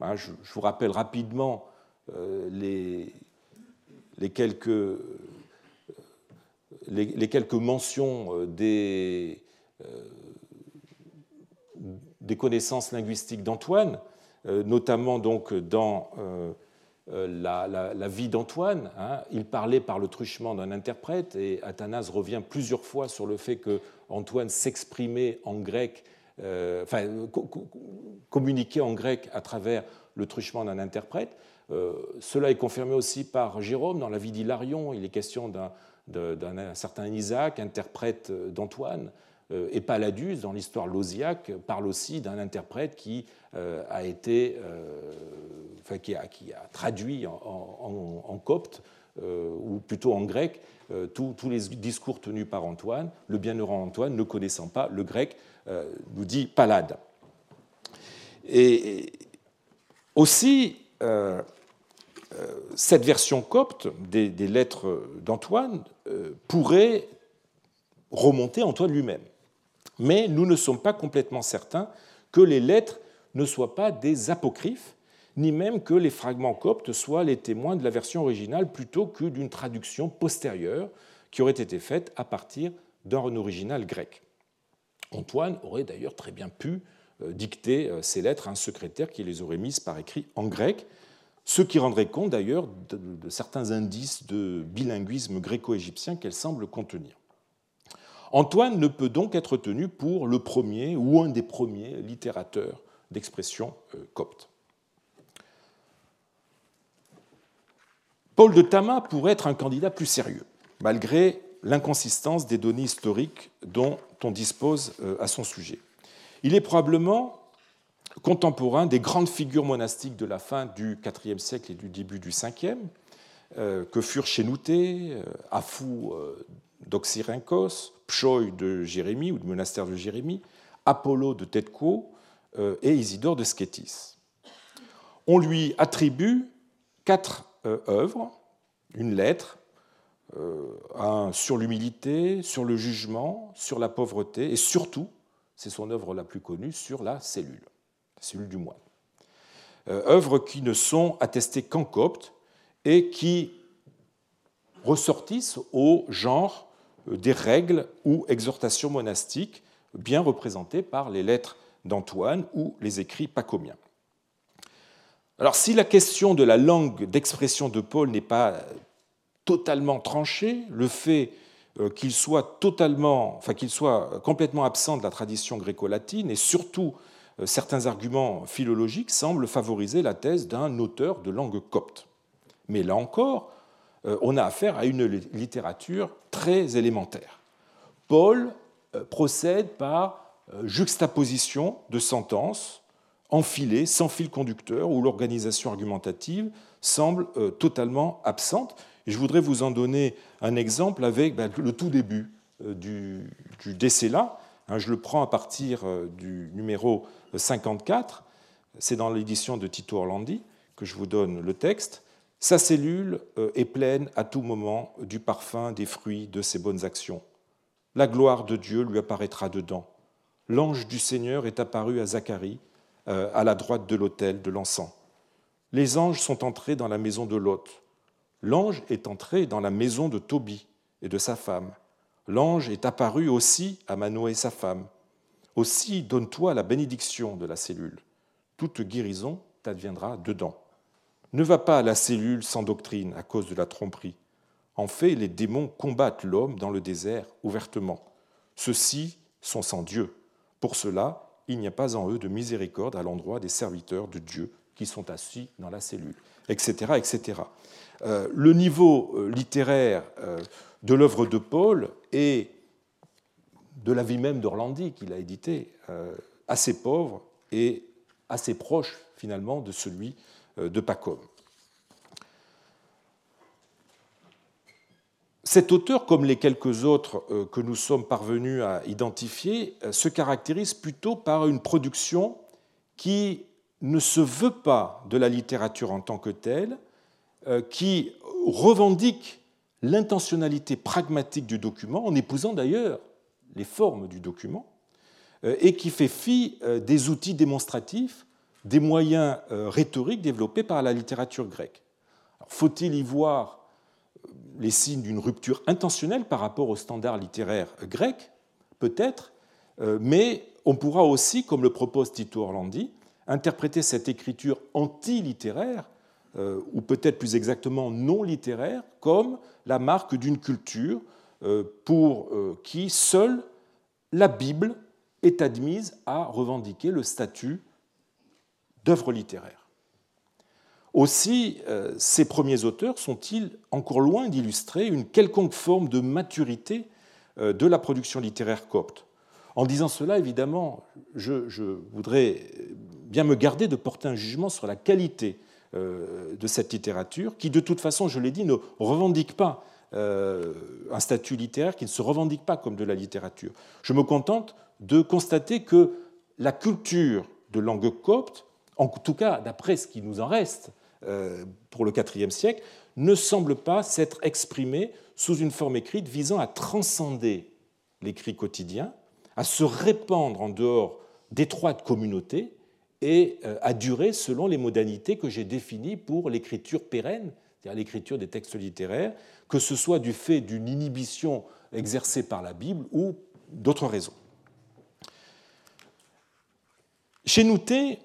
Hein, je, vous rappelle rapidement euh, les quelques les, quelques mentions euh, des, euh, des connaissances linguistiques d'Antoine, euh, notamment donc dans la, vie d'Antoine. Hein. il parlait par le truchement d'un interprète et Athanase revient plusieurs fois sur le fait que Antoine s'exprimait en grec, enfin communiquait en grec à travers le truchement d'un interprète. cela est confirmé aussi par Jérôme dans la vie d'Hilarion. Il est question d'un d'un certain Isaac, interprète d'Antoine, euh, et Palladus, dans l'histoire lausiaque, parle aussi d'un interprète qui euh, a été, euh, qui, a, traduit en, copte, ou plutôt en grec, tous, les discours tenus par Antoine, le bienheureux Antoine ne connaissant pas le grec, nous dit Pallade. Et aussi, cette version copte des, lettres d'Antoine euh, pourrait remonter Antoine lui-même. Mais nous ne sommes pas complètement certains que les lettres ne soient pas des apocryphes, ni même que les fragments coptes soient les témoins de la version originale plutôt que d'une traduction postérieure qui aurait été faite à partir d'un original grec. Antoine aurait d'ailleurs très bien pu euh, dicter euh, ces lettres à un secrétaire qui les aurait mises par écrit en grec, ce qui rendrait compte d'ailleurs de, certains indices de bilinguisme gréco-égyptien qu'elle semble contenir. Antoine ne peut donc être tenu pour le premier ou un des premiers littérateurs d'expression euh, copte. Paul de Tama pourrait être un candidat plus sérieux, malgré l'inconsistance des données historiques dont on dispose euh, à son sujet. Il est probablement contemporain des grandes figures monastiques de la fin du IVe siècle et du début du Ve, euh, que furent Chénouté, euh, Afou euh, d'Oxyrhynchos, Pchoï de Jérémie ou du monastère de Jérémie, Apollo de Tetko et Isidore de Skétis. On lui attribue quatre œuvres, une lettre, un sur l'humilité, sur le jugement, sur la pauvreté et surtout, c'est son œuvre la plus connue, sur la cellule cellules du moine. Euh, œuvres qui ne sont attestées qu'en copte et qui ressortissent au genre euh, des règles ou exhortations monastiques bien représentées par les lettres d'Antoine ou les écrits pacomiens. Alors si la question de la langue d'expression de Paul n'est pas totalement tranchée, le fait euh, qu'il soit totalement, enfin qu'il soit complètement absent de la tradition gréco-latine et surtout certains arguments philologiques semblent favoriser la thèse d'un auteur de langue copte. Mais là encore, euh, on a affaire à une littérature très élémentaire. Paul euh, procède par juxtaposition de sentences enfilées, sans fil conducteur, où l'organisation argumentative semble totalement absente. Et je voudrais vous en donner un exemple avec ben, le tout début du, du décès là. Hein, je le prends à partir du numéro 54, c'est dans l'édition de Tito Orlandi que je vous donne le texte, sa cellule euh, est pleine à tout moment du parfum des fruits de ses bonnes actions. La gloire de Dieu lui apparaîtra dedans. L'ange du Seigneur est apparu à Zacharie, euh, à la droite de l'autel de l'encens. Les anges sont entrés dans la maison de Lot. L'ange est entré dans la maison de Tobie et de sa femme. L'ange est apparu aussi à Manoé et sa femme. Aussi donne-toi la bénédiction de la cellule. Toute guérison t'adviendra dedans. Ne va pas à la cellule sans doctrine à cause de la tromperie. En fait, les démons combattent l'homme dans le désert ouvertement. Ceux-ci sont sans Dieu. Pour cela, il n'y a pas en eux de miséricorde à l'endroit des serviteurs de Dieu qui sont assis dans la cellule, etc. etc. Euh, le niveau euh, littéraire euh, de l'œuvre de Paul est, de la vie même d'Orlandi qu'il a édité, assez pauvre et assez proche finalement de celui de Pacôme. Cet auteur, comme les quelques autres euh, que nous sommes parvenus à identifier, euh, se caractérise plutôt par une production qui ne se veut pas de la littérature en tant que telle, euh, qui revendique l'intentionnalité pragmatique du document, en épousant d'ailleurs les formes du document, et qui fait fi des outils démonstratifs, des moyens rhétoriques développés par la littérature grecque. Faut-il y voir les signes d'une rupture intentionnelle par rapport au standard littéraire grec, peut-être, euh, mais on pourra aussi, comme le propose Tito Orlandi, interpréter cette écriture anti-littéraire, euh, ou peut-être plus exactement non littéraire, comme la marque d'une culture euh, pour qui seule la Bible est admise à revendiquer le statut d'œuvre littéraire. Aussi, euh, ces premiers auteurs sont-ils encore loin d'illustrer une quelconque forme de maturité euh, de la production littéraire copte En disant cela, évidemment, je, voudrais bien me garder de porter un jugement sur la qualité euh, de cette littérature, qui de toute façon, je l'ai dit, ne revendique pas un statut littéraire, qui ne se revendique pas comme de la littérature. Je me contente de constater que la culture de langue copte, en tout cas d'après ce qui nous en reste, euh, pour le IVe siècle, ne semble pas s'être exprimé sous une forme écrite visant à transcender l'écrit quotidien, à se répandre en dehors d'étroites communautés et euh, à durer selon les modalités que j'ai définies pour l'écriture pérenne, c'est-à-dire l'écriture des textes littéraires, que ce soit du fait d'une inhibition exercée par la Bible ou d'autres raisons. Chez Nouté,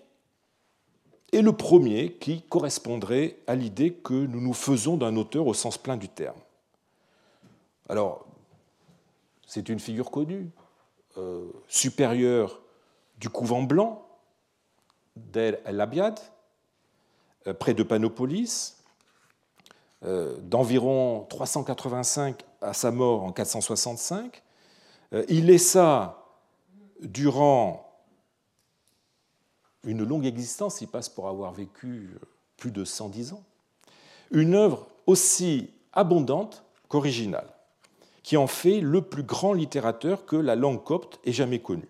et le premier qui correspondrait à l'idée que nous nous faisons d'un auteur au sens plein du terme. Alors, c'est une figure connue, euh, supérieure du couvent blanc d'El Abiad, euh, près de Panopolis, euh, d'environ 385 à sa mort en 465. il laissa durant une longue existence, il passe pour avoir vécu plus de 110 ans, une œuvre aussi abondante qu'originale, qui en fait le plus grand littérateur que la langue copte ait jamais connu.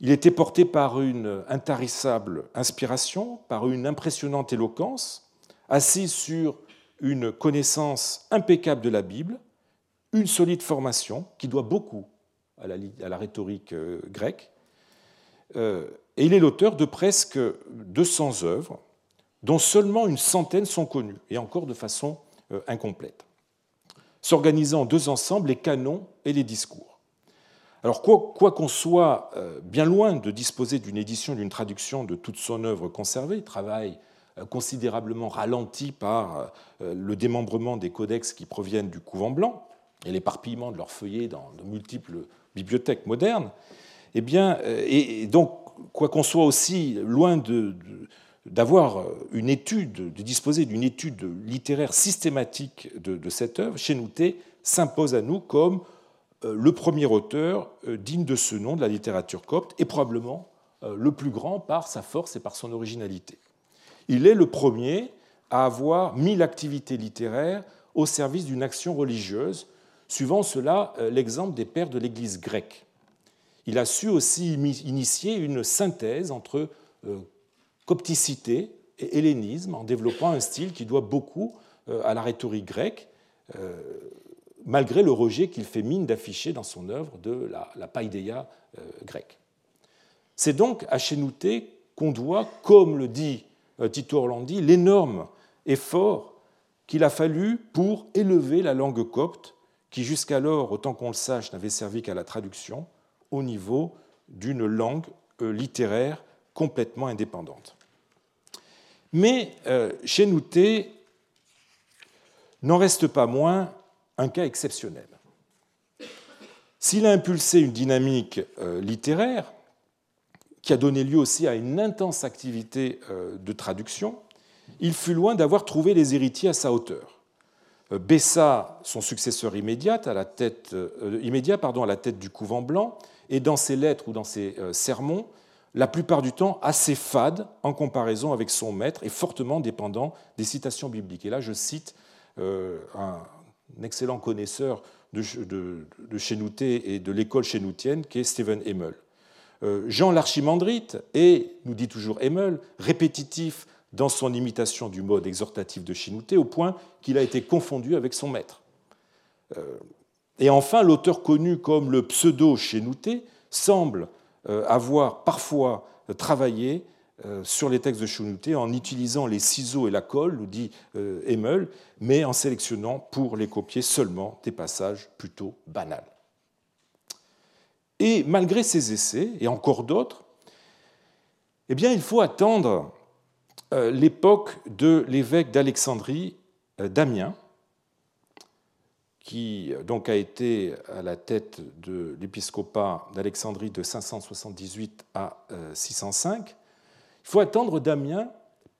Il était porté par une intarissable inspiration, par une impressionnante éloquence, assis sur une connaissance impeccable de la Bible, une solide formation qui doit beaucoup à la, rhétorique euh, grecque, euh, et il est l'auteur de presque 200 œuvres, dont seulement une centaine sont connues, et encore de façon euh, incomplète, s'organisant en deux ensembles, les canons et les discours. Alors, quoi qu'on soit euh, bien loin de disposer d'une édition, d'une traduction de toute son œuvre conservée, travail euh, considérablement ralenti par le démembrement des codex qui proviennent du couvent blanc et l'éparpillement de leurs feuillets dans de multiples bibliothèques modernes, eh bien, et donc quoi qu'on soit aussi loin d'avoir une étude, de disposer d'une étude littéraire systématique de, cette œuvre, Chénouté s'impose à nous comme euh, le premier auteur euh, digne de ce nom de la littérature copte et probablement euh, le plus grand par sa force et par son originalité. Il est le premier à avoir mis l'activité littéraire au service d'une action religieuse, suivant cela l'exemple des pères de l'Église grecque il a su aussi initier une synthèse entre copticité et hellénisme en développant un style qui doit beaucoup à la rhétorique grecque, malgré le rejet qu'il fait mine d'afficher dans son œuvre de la, la païdéia grecque. C'est donc à Chénouté qu'on doit, comme le dit Tito Orlandi, l'énorme effort qu'il a fallu pour élever la langue copte, qui jusqu'alors, autant qu'on le sache, n'avait servi qu'à la traduction, au niveau d'une langue euh, littéraire complètement indépendante. Mais euh, Chénouté n'en reste pas moins un cas exceptionnel. S'il a impulsé une dynamique euh, littéraire, qui a donné lieu aussi à une intense activité de traduction, il fut loin d'avoir trouvé les héritiers à sa hauteur. Euh, Bessa, son successeur immédiat, à la tête, euh, pardon, à la tête du couvent blanc, et dans ses lettres ou dans ses euh, sermons, la plupart du temps assez fade en comparaison avec son maître et fortement dépendant des citations bibliques. Et là, je cite un excellent connaisseur de, de, Chénouté et de l'école chénoutienne, qui est Stephen Hemmel. Jean l'Archimandrite est, nous dit toujours Hemmel, répétitif dans son imitation du mode exhortatif de Chinouté, au point qu'il a été confondu avec son maître. Euh, et enfin, l'auteur connu comme le pseudo-Chénouté semble euh, avoir parfois travaillé euh, sur les textes de Chénouté en utilisant les ciseaux et la colle, nous dit Emel, mais en sélectionnant pour les copier seulement des passages plutôt banals. Et malgré ces essais, et encore d'autres, eh bien, il faut attendre euh, l'époque de l'évêque d'Alexandrie, euh, Damien, qui euh, donc a été à la tête de l'épiscopat d'Alexandrie de 578 à 605. Il faut attendre Damien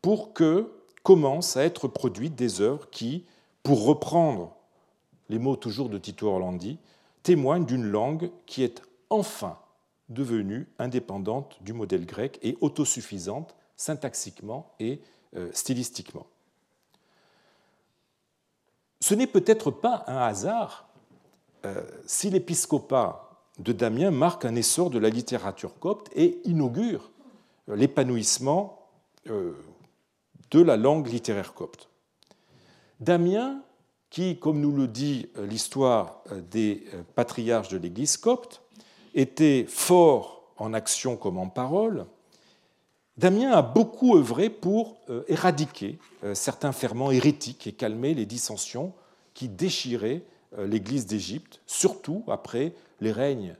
pour que commencent à être produites des œuvres qui, pour reprendre les mots toujours de Tito Orlandi, témoignent d'une langue qui est enfin devenue indépendante du modèle grec et autosuffisante syntaxiquement et euh, stylistiquement. Ce n'est peut-être pas un hasard euh, si l'épiscopat de Damien marque un essor de la littérature copte et inaugure l'épanouissement de la langue littéraire copte. Damien, qui, comme nous le dit l'histoire des patriarches de l'Église copte, était fort en action comme en parole, Damien a beaucoup œuvré pour euh, éradiquer euh, certains ferments hérétiques et calmer les dissensions qui déchiraient euh, l'Église d'Égypte, surtout après les règnes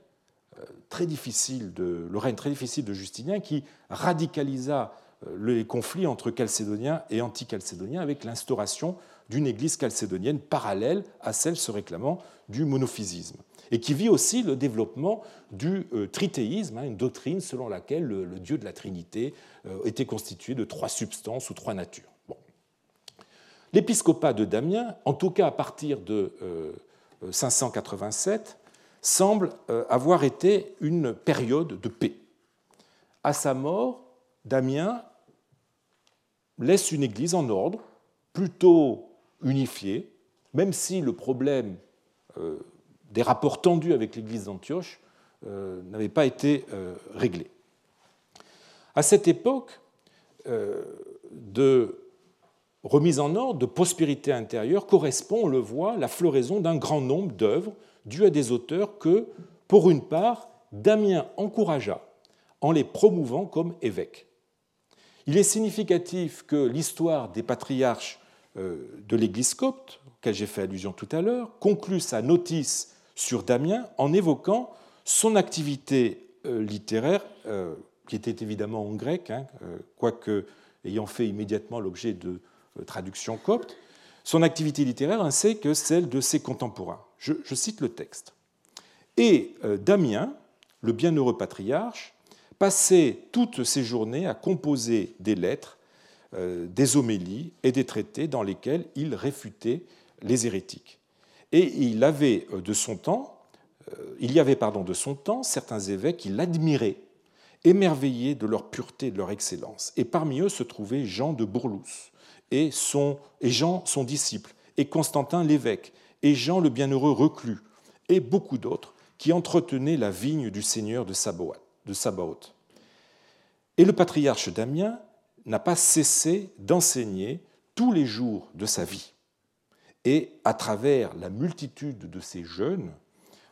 très difficiles de, le règne très difficile de Justinien, qui radicalisa les conflits entre Chalcédoniens et anti-Chalcédoniens avec l'instauration d'une Église chalcédonienne parallèle à celle se réclamant du monophysisme et qui vit aussi le développement du euh, tritéisme, hein, une doctrine selon laquelle le, Dieu de la Trinité euh, était constitué de trois substances ou trois natures. L'épiscopat de Damien, en tout cas à partir de 587, euh, semble avoir été une période de paix. À sa mort, Damien laisse une église en ordre, plutôt unifiée, même si le problème des rapports tendus avec l'Église d'Antioche euh, n'avaient pas été euh, réglés. À cette époque euh, de remise en ordre, de prospérité intérieure, correspond, on le voit, la floraison d'un grand nombre d'œuvres dues à des auteurs que, pour une part, Damien encouragea en les promouvant comme évêques. Il est significatif que l'histoire des patriarches de l'Église copte, auquel j'ai fait allusion tout à l'heure, conclut sa notice sur Damien en évoquant son activité euh, littéraire, euh, qui était évidemment en grec, hein, euh, quoique ayant fait immédiatement l'objet de traductions coptes, son activité littéraire ainsi que celle de ses contemporains. Je, cite le texte. Et Damien, le bienheureux patriarche, passait toutes ses journées à composer des lettres, des homélies et des traités dans lesquels il réfutait les hérétiques. Et il avait euh, de son temps, euh, il y avait pardon, de son temps certains évêques qui l'admiraient, émerveillés de leur pureté et de leur excellence. Et parmi eux se trouvait Jean de Bourlous et Jean son disciple, et Constantin l'évêque, et Jean le bienheureux reclus, et beaucoup d'autres qui entretenaient la vigne du seigneur de Sabaoth. Et le patriarche Damien n'a pas cessé d'enseigner tous les jours de sa vie. Et à travers la multitude de ses jeûnes,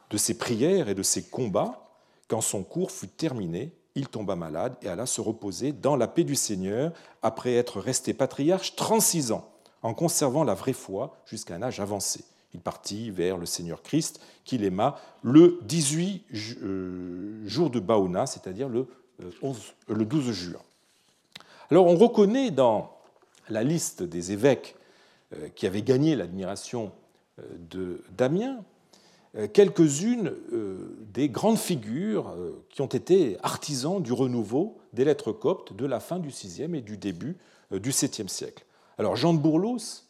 de ses prières et de ses combats, quand son cours fut terminé, il tomba malade et alla se reposer dans la paix du Seigneur après être resté patriarche 36 ans, en conservant la vraie foi jusqu'à un âge avancé. Il partit vers le Seigneur Christ qu'il aima le 18 euh, jour de Baona, c'est-à-dire le, 12 euh, juin. Alors on reconnaît dans la liste des évêques euh, qui avaient gagné l'admiration de Damien quelques-unes des grandes figures qui ont été artisans du renouveau des lettres coptes de la fin du VIe et du début du VIIe siècle. Alors Jean de Bourlos,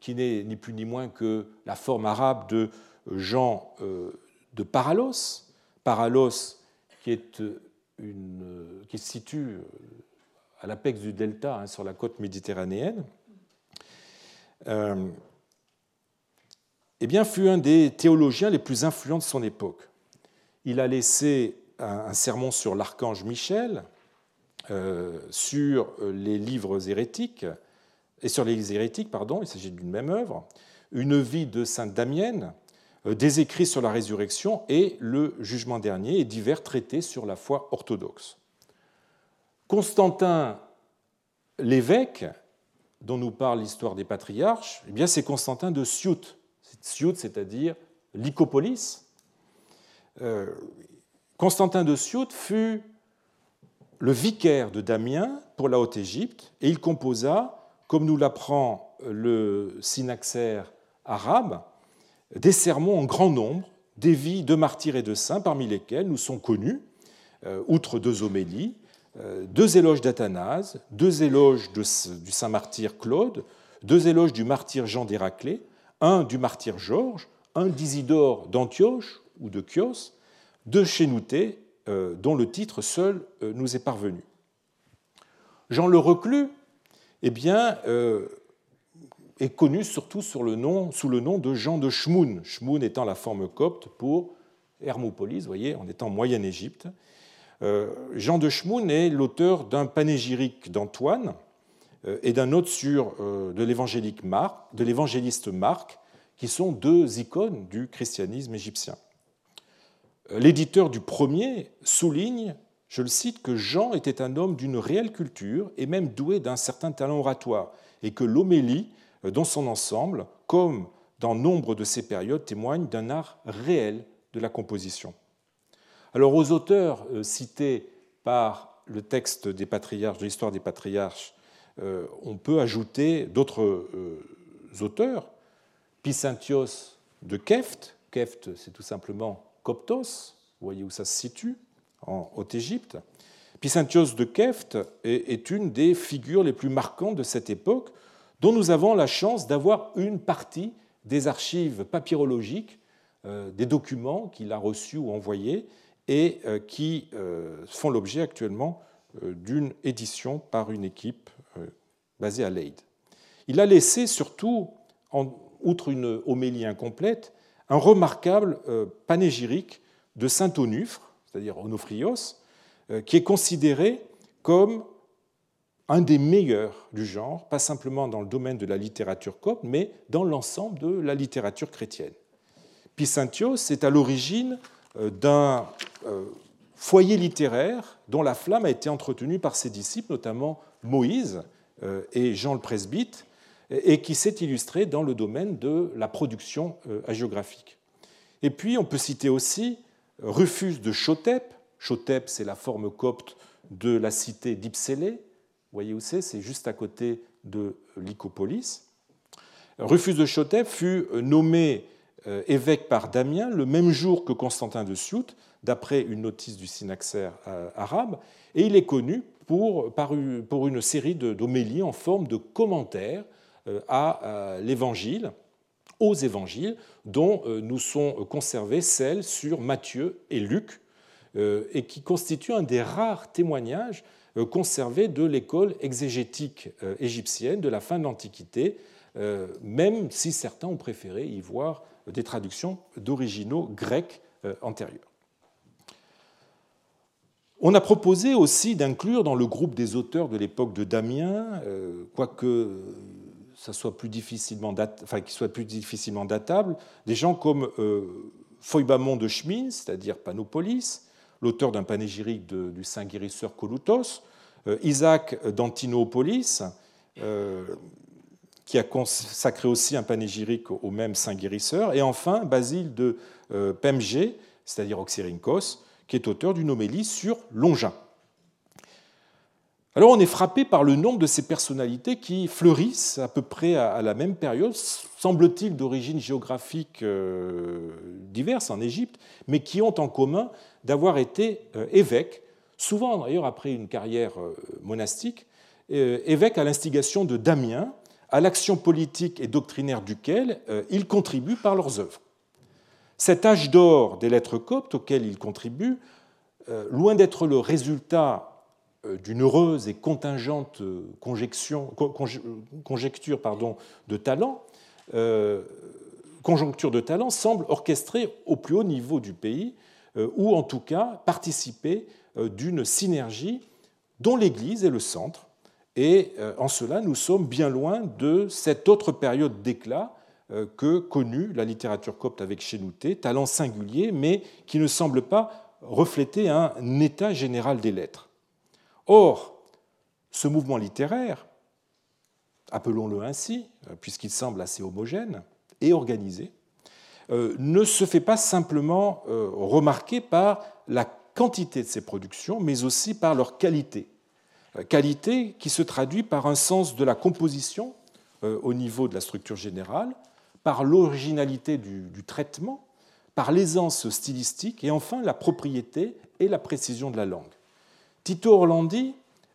qui n'est ni plus ni moins que la forme arabe de Jean euh, de Paralos. Paralos, qui, est une, qui se situe euh, à l'apex du delta, hein, sur la côte méditerranéenne, euh, eh bien, fut un des théologiens les plus influents de son époque. Il a laissé un, sermon sur l'archange Michel, sur les livres hérétiques, et sur les hérétiques, pardon, il s'agit d'une même œuvre, une vie de sainte Damienne, euh, des écrits sur la résurrection et le jugement dernier et divers traités sur la foi orthodoxe. Constantin l'évêque, dont nous parle l'histoire des patriarches, eh bien c'est Constantin de Siout, Siout c'est-à-dire Lycopolis. Euh, Constantin de Siout fut le vicaire de Damien pour la Haute-Égypte et il composa comme nous l'apprend le synaxaire arabe, des sermons en grand nombre, des vies de martyrs et de saints, parmi lesquels nous sont connus, euh, outre deux homélies, euh, deux éloges d'Athanase, deux éloges du saint martyr Claude, deux éloges du martyr Jean d'Héraclée, un du martyr Georges, un d'Isidore d'Antioche ou de Chios, deux Chénouté, euh, dont le titre seul nous est parvenu. Jean le Reclus eh bien, euh, est connu surtout sous le nom de Jean de Shmoun, Shmoun étant la forme copte pour Hermopolis, vous voyez, en étant Moyenne Égypte. Euh, Jean de Shmoun est l'auteur d'un panégyrique d'Antoine euh, et d'un autre sur, de l'évangéliste Marc, qui sont deux icônes du christianisme égyptien. L'éditeur du premier souligne je le cite, que Jean était un homme d'une réelle culture et même doué d'un certain talent oratoire, et que l'homélie, euh, dans son ensemble, comme dans nombre de ces périodes, témoigne d'un art réel de la composition. Alors aux auteurs euh, cités par le texte des patriarches, de l'histoire des patriarches, euh, on peut ajouter d'autres auteurs, Pisantios de Keft, Keft c'est tout simplement Coptos, vous voyez où ça se situe, en Haute-Égypte. Pisantios de Keft est une des figures les plus marquantes de cette époque, dont nous avons la chance d'avoir une partie des archives papyrologiques, euh, des documents qu'il a reçus ou envoyés, et euh, qui euh, font l'objet actuellement d'une édition par une équipe basée à Leyde. Il a laissé surtout, outre une homélie incomplète, un remarquable panégyrique de saint Onufre, c'est-à-dire Onofrios, euh, qui est considéré comme un des meilleurs du genre, pas simplement dans le domaine de la littérature copte, mais dans l'ensemble de la littérature chrétienne. Pisantios est à l'origine euh, d'un euh, foyer littéraire dont la flamme a été entretenue par ses disciples, notamment Moïse et Jean le Presbyte, et qui s'est illustré dans le domaine de la production hagiographique. Et puis, on peut citer aussi Rufus de Chotep. Chotep, c'est la forme copte de la cité d'Ipsélé. Vous voyez où c'est? C'est juste à côté de Lycopolis. Rufus de Chotep fut nommé euh, évêque par Damien le même jour que Constantin de Siout, d'après une notice du synaxaire euh, arabe, et il est connu pour, pour une série d'homélies en forme de commentaires euh, à l'Évangile aux évangiles, dont euh, nous sont conservées celles sur Matthieu et Luc, euh, et qui constituent un des rares témoignages euh, conservés de l'école exégétique égyptienne de la fin de l'Antiquité, même si certains ont préféré y voir des traductions d'originaux grecs antérieurs. On a proposé aussi d'inclure dans le groupe des auteurs de l'époque de Damien, quoique ça soit plus difficilement qu'il soit plus difficilement datable, des gens comme euh, de Schmin, c'est-à-dire Panopolis, l'auteur d'un panégyrique du saint guérisseur Colutos, euh, Isaac d'Antinoopolis, euh, qui a consacré aussi un panégyrique au même saint guérisseur, et enfin Basile de euh, Pemgé, c'est-à-dire Oxyrhynchos, qui est auteur d'une homélie sur Longin. Alors on est frappé par le nombre de ces personnalités qui fleurissent à peu près à la même période, semble-t-il d'origine géographique diverse en Égypte, mais qui ont en commun d'avoir été évêques souvent d'ailleurs après une carrière euh, monastique, euh, évêque à l'instigation de Damien, à l'action politique et doctrinaire duquel euh, ils contribuent par leurs œuvres. Cet âge d'or des lettres coptes auquel ils contribuent, loin d'être le résultat d'une heureuse et contingente conjecture pardon, de talent, conjoncture de talent, semble orchestrée au plus haut niveau du pays, ou en tout cas participer euh, d'une synergie dont l'Église est le centre. Et euh, en cela, nous sommes bien loin de cette autre période d'éclat euh, que connut la littérature copte avec Chénouté, talent singulier, mais qui ne semble pas refléter un état général des lettres. Or, ce mouvement littéraire, appelons-le ainsi, puisqu'il semble assez homogène et organisé, ne se fait pas simplement remarquer par la quantité de ces productions, mais aussi par leur qualité. Euh, qualité qui se traduit par un sens de la composition euh, au niveau de la structure générale, par l'originalité du, traitement, par l'aisance stylistique et enfin la propriété et la précision de la langue. Tito Orlandi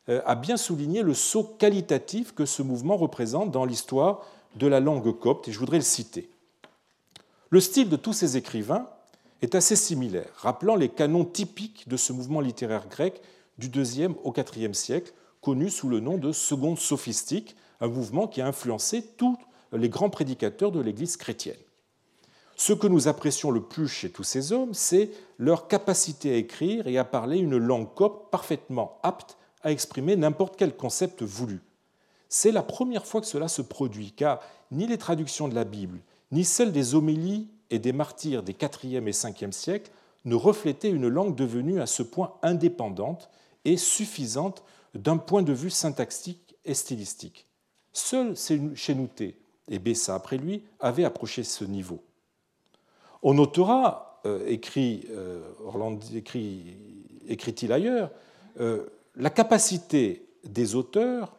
euh, a bien souligné le saut qualitatif que ce mouvement représente dans l'histoire de la langue copte, et je voudrais le citer. Le style de tous ces écrivains est assez similaire, rappelant les canons typiques de ce mouvement littéraire grec du IIe au IVe siècle, connu sous le nom de seconde sophistique, un mouvement qui a influencé tous les grands prédicateurs de l'Église chrétienne. Ce que nous apprécions le plus chez tous ces hommes, c'est leur capacité à écrire et à parler une langue copte parfaitement apte à exprimer n'importe quel concept voulu. C'est la première fois que cela se produit, car ni les traductions de la Bible, ni celles des homélies et des martyrs des 4e et 5e siècles ne reflétaient une langue devenue à ce point indépendante et suffisante d'un point de vue syntaxique et stylistique. Seul Chénouté et Bessa après lui avaient approché ce niveau. On notera, euh, écrit, euh, écrit, écrit-il ailleurs, euh, la capacité des auteurs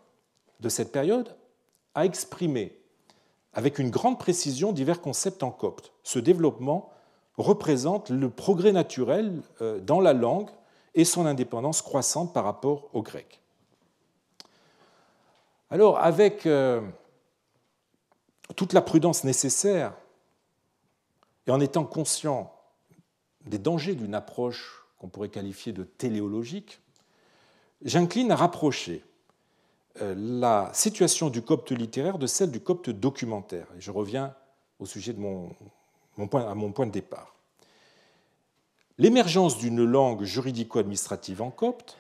de cette période à exprimer avec une grande précision divers concepts en copte. Ce développement représente le progrès naturel dans la langue et son indépendance croissante par rapport au grec. Alors, avec toute la prudence nécessaire et en étant conscient des dangers d'une approche qu'on pourrait qualifier de téléologique, j'incline à rapprocher euh, la situation du copte littéraire de celle du copte documentaire. Et je reviens au sujet de mon, mon point de départ. L'émergence d'une langue juridico-administrative en copte,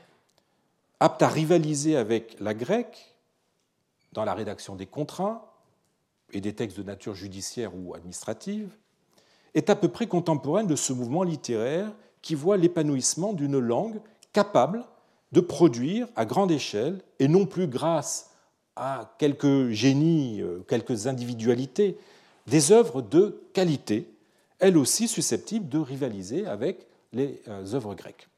apte à rivaliser avec la grecque dans la rédaction des contrats et des textes de nature judiciaire ou administrative, est à peu près contemporaine de ce mouvement littéraire qui voit l'épanouissement d'une langue capable de produire à grande échelle, et non plus grâce à quelques génies, euh, quelques individualités, des œuvres de qualité, elles aussi susceptibles de rivaliser avec les euh, œuvres grecques.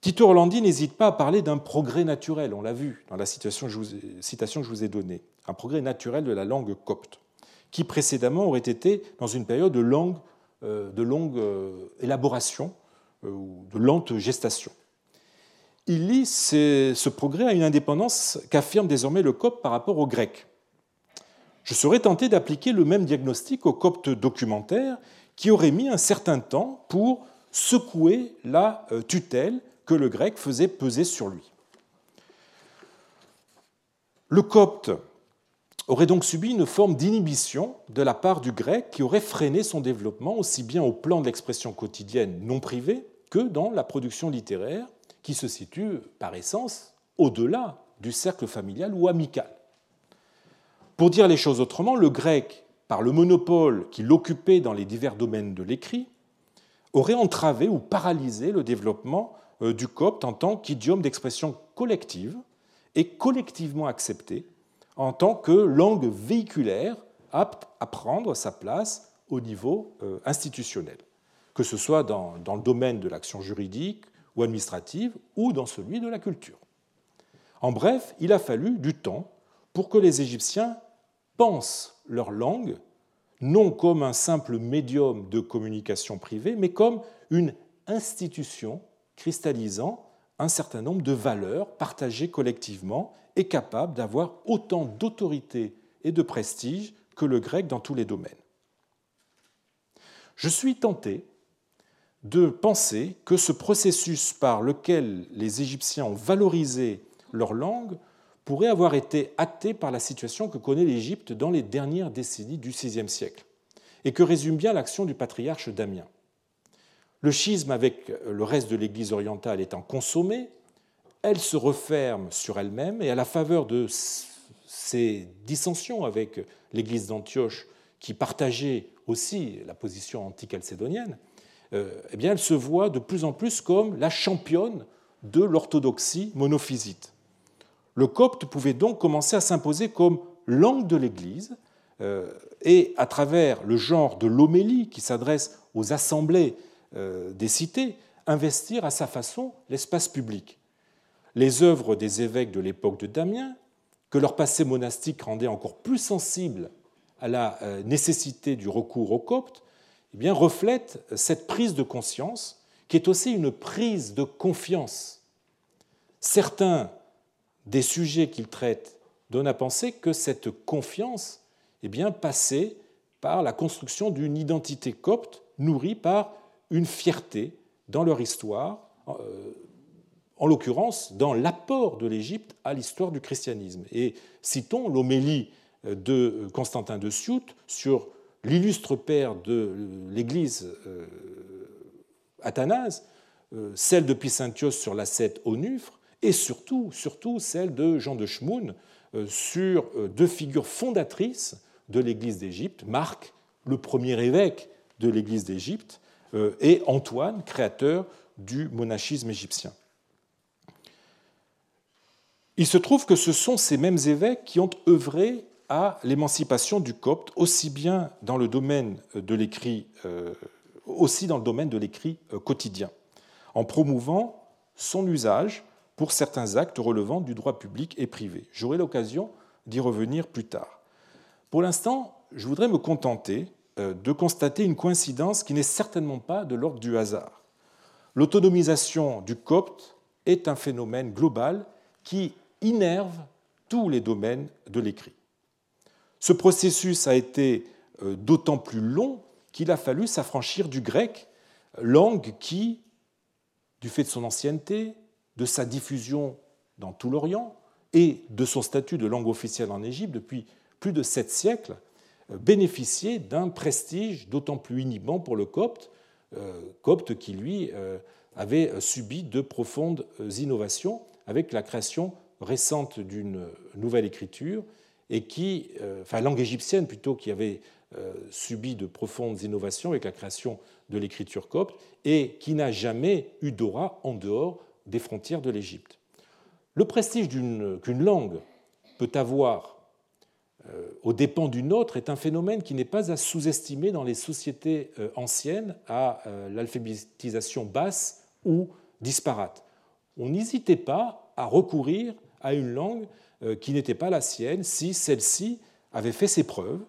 Tito Orlandi n'hésite pas à parler d'un progrès naturel, on l'a vu dans la citation que, je vous ai, citation que je vous ai donnée, un progrès naturel de la langue copte, qui précédemment aurait été dans une période de longue, euh, longue élaboration euh, ou de lente gestation. Il lie ce progrès à une indépendance qu'affirme désormais le copte par rapport au grec. Je serais tenté d'appliquer le même diagnostic au copte documentaire qui aurait mis un certain temps pour secouer la euh, tutelle que le grec faisait peser sur lui. Le copte aurait donc subi une forme d'inhibition de la part du grec qui aurait freiné son développement aussi bien au plan de l'expression quotidienne non privée que dans la production littéraire qui se situe par essence au-delà du cercle familial ou amical. Pour dire les choses autrement, le grec, par le monopole qu'il occupait dans les divers domaines de l'écrit, aurait entravé ou paralysé le développement euh, du copte en tant qu'idiome d'expression collective et collectivement accepté en tant que langue véhiculaire apte à prendre sa place au niveau euh, institutionnel, que ce soit dans, dans le domaine de l'action juridique ou administrative ou dans celui de la culture. En bref, il a fallu du temps pour que les Égyptiens pensent leur langue non comme un simple médium de communication privée, mais comme une institution cristallisant un certain nombre de valeurs partagées collectivement et capable d'avoir autant d'autorité et de prestige que le grec dans tous les domaines. Je suis tenté de penser que ce processus par lequel les Égyptiens ont valorisé leur langue pourrait avoir été acté par la situation que connaît l'Égypte dans les dernières décennies du VIe siècle, et que résume bien l'action du patriarche Damien. Le schisme avec le reste de l'Église orientale étant consommé, elle se referme sur elle-même, et à la faveur de ces dissensions avec l'Église d'Antioche, qui partageait aussi la position anti-calcédonienne, euh, eh elle se voit de plus en plus comme la championne de l'orthodoxie monophysite. Le copte pouvait donc commencer à s'imposer comme langue de l'Église, euh, et à travers le genre de l'homélie qui s'adresse aux assemblées euh, des cités, investir à sa façon l'espace public. Les œuvres des évêques de l'époque de Damien, que leur passé monastique rendait encore plus sensible à la euh, nécessité du recours au copte, eh bien, reflètent cette prise de conscience qui est aussi une prise de confiance. Certains des sujets qu'il traite donnent à penser que cette confiance est bien passée par la construction d'une identité copte nourrie par une fierté dans leur histoire, euh, en l'occurrence dans l'apport de l'Égypte à l'histoire du christianisme. Et citons l'homélie de Constantin de Siout sur l'illustre père de l'Église euh, Athanase, euh, celle de Piscintios sur l'ascète Onufre, et surtout, surtout celle de Jean de Schmoun euh, sur euh, deux figures fondatrices de l'Église d'Égypte, Marc, le premier évêque de l'Église d'Égypte, euh, et Antoine, créateur du monachisme égyptien. Il se trouve que ce sont ces mêmes évêques qui ont œuvré à l'émancipation du copte, aussi bien dans le domaine de l'écrit, aussi dans le domaine de l'écrit quotidien, en promouvant son usage pour certains actes relevant du droit public et privé. J'aurai l'occasion d'y revenir plus tard. Pour l'instant, je voudrais me contenter euh, de constater une coïncidence qui n'est certainement pas de l'ordre du hasard. L'autonomisation du copte est un phénomène global qui innerve tous les domaines de l'écrit. Ce processus a été euh, d'autant plus long qu'il a fallu s'affranchir du grec, langue qui, du fait de son ancienneté, de sa diffusion dans tout l'Orient et de son statut de langue officielle en Égypte depuis plus de sept siècles, euh, bénéficiait d'un prestige d'autant plus inhibant pour le copte, euh, copte qui, lui, avait subi de profondes innovations avec la création récente d'une nouvelle écriture et qui, enfin langue égyptienne plutôt, qui avait subi de profondes innovations avec la création de l'écriture copte et qui n'a jamais eu d'aura en dehors des frontières de l'Égypte. Le prestige qu'une langue peut avoir euh, aux dépens d'une autre est un phénomène qui n'est pas à sous-estimer dans les sociétés euh, anciennes à euh, l'alphabétisation basse ou disparate. On n'hésitait pas à recourir à une langue qui n'était pas la sienne si celle-ci avait fait ses preuves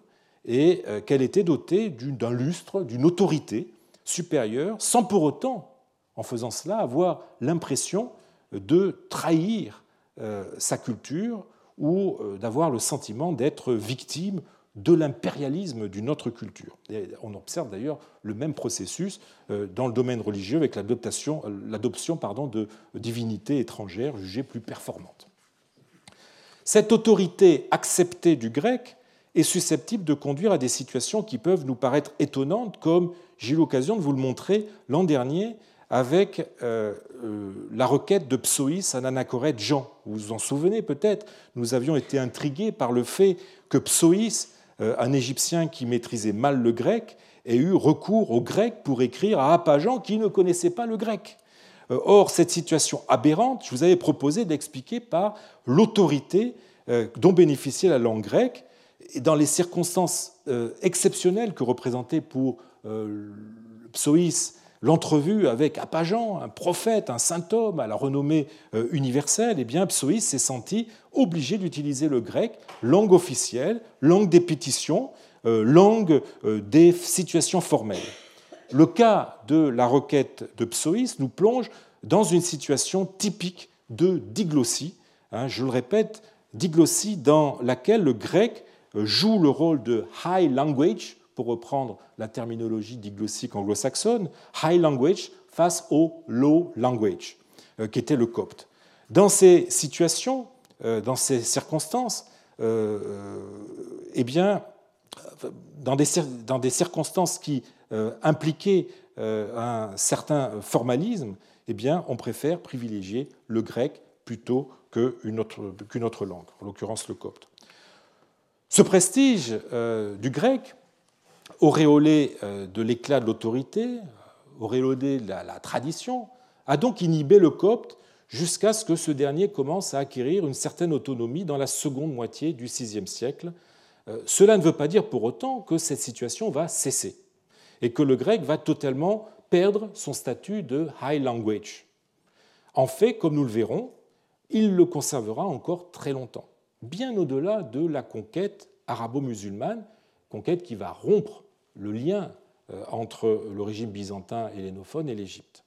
et qu'elle était dotée d'un lustre, d'une autorité supérieure, sans pour autant en faisant cela, avoir l'impression de trahir euh, sa culture ou euh, d'avoir le sentiment d'être victime de l'impérialisme d'une autre culture. on observe d'ailleurs le même processus euh, dans le domaine religieux avec l'adoption de divinités étrangères jugées plus performantes. Cette autorité acceptée du grec est susceptible de conduire à des situations qui peuvent nous paraître étonnantes, comme j'ai eu l'occasion de vous le montrer l'an dernier avec la requête de Psoïs à Anachorète Jean. Vous vous en souvenez peut-être, nous avions été intrigués par le fait que Psoïs, un Égyptien qui maîtrisait mal le grec, ait eu recours au grec pour écrire à Apajan qui ne connaissait pas le grec. Euh, or, cette situation aberrante, je vous avais proposé d'expliquer par l'autorité euh, dont bénéficiait la langue grecque, et dans les circonstances euh, exceptionnelles que représentait pour Psoïs l'entrevue avec Apajan, un prophète, un saint homme à la renommée universelle, eh bien, Psoïs s'est senti obligé d'utiliser le grec, langue officielle, langue des pétitions, langue des situations formelles. Le cas de la requête de Psoïs nous plonge dans une situation typique de diglossie. Hein, je le répète, diglossie dans laquelle le grec joue le rôle de high language, pour reprendre la terminologie diglossique anglo-saxonne, high language face au low language, euh, qui était le copte. Dans ces situations, euh, dans ces circonstances, euh, eh bien, dans des, circonstances qui euh, impliquer euh, un certain formalisme, eh bien, on préfère privilégier le grec plutôt qu'une autre, langue, en l'occurrence le copte. Ce prestige euh, du grec, auréolé de l'éclat de l'autorité, auréolé de la, tradition, a donc inhibé le copte jusqu'à ce que ce dernier commence à acquérir une certaine autonomie dans la seconde moitié du VIe siècle. Cela ne veut pas dire pour autant que cette situation va cesser et que le grec va totalement perdre son statut de high language. En fait, comme nous le verrons, il le conservera encore très longtemps, bien au-delà de la conquête arabo-musulmane, conquête qui va rompre le lien euh, entre le régime byzantin hellénophone et l'Égypte.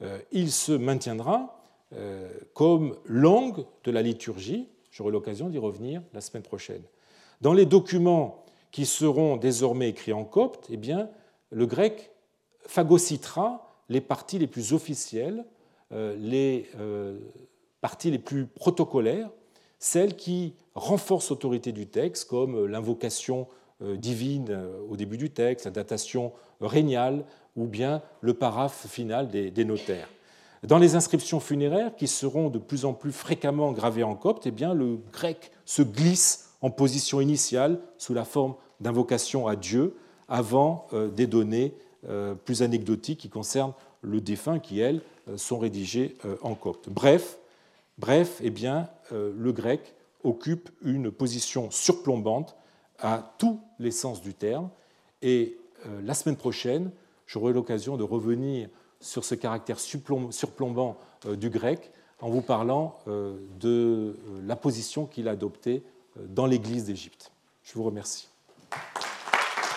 Euh, il se maintiendra euh, comme langue de la liturgie, j'aurai l'occasion d'y revenir la semaine prochaine. Dans les documents qui seront désormais écrits en copte, eh bien, le grec phagocytera les parties les plus officielles, euh, les euh, parties les plus protocolaires, celles qui renforcent l'autorité du texte, comme l'invocation euh, divine au début du texte, la datation régnale ou bien le paraphe final des notaires. Dans les inscriptions funéraires, qui seront de plus en plus fréquemment gravées en copte, eh bien, le grec se glisse en position initiale sous la forme d'invocation à Dieu, avant euh, des données euh, plus anecdotiques qui concernent le défunt, qui, elles, euh, sont rédigées en copte. Bref, bref eh bien, le grec occupe une position surplombante à tous les sens du terme. Et la semaine prochaine, j'aurai l'occasion de revenir sur ce caractère surplombant du grec en vous parlant de la position qu'il a adoptée dans l'Église d'Égypte. Je vous remercie.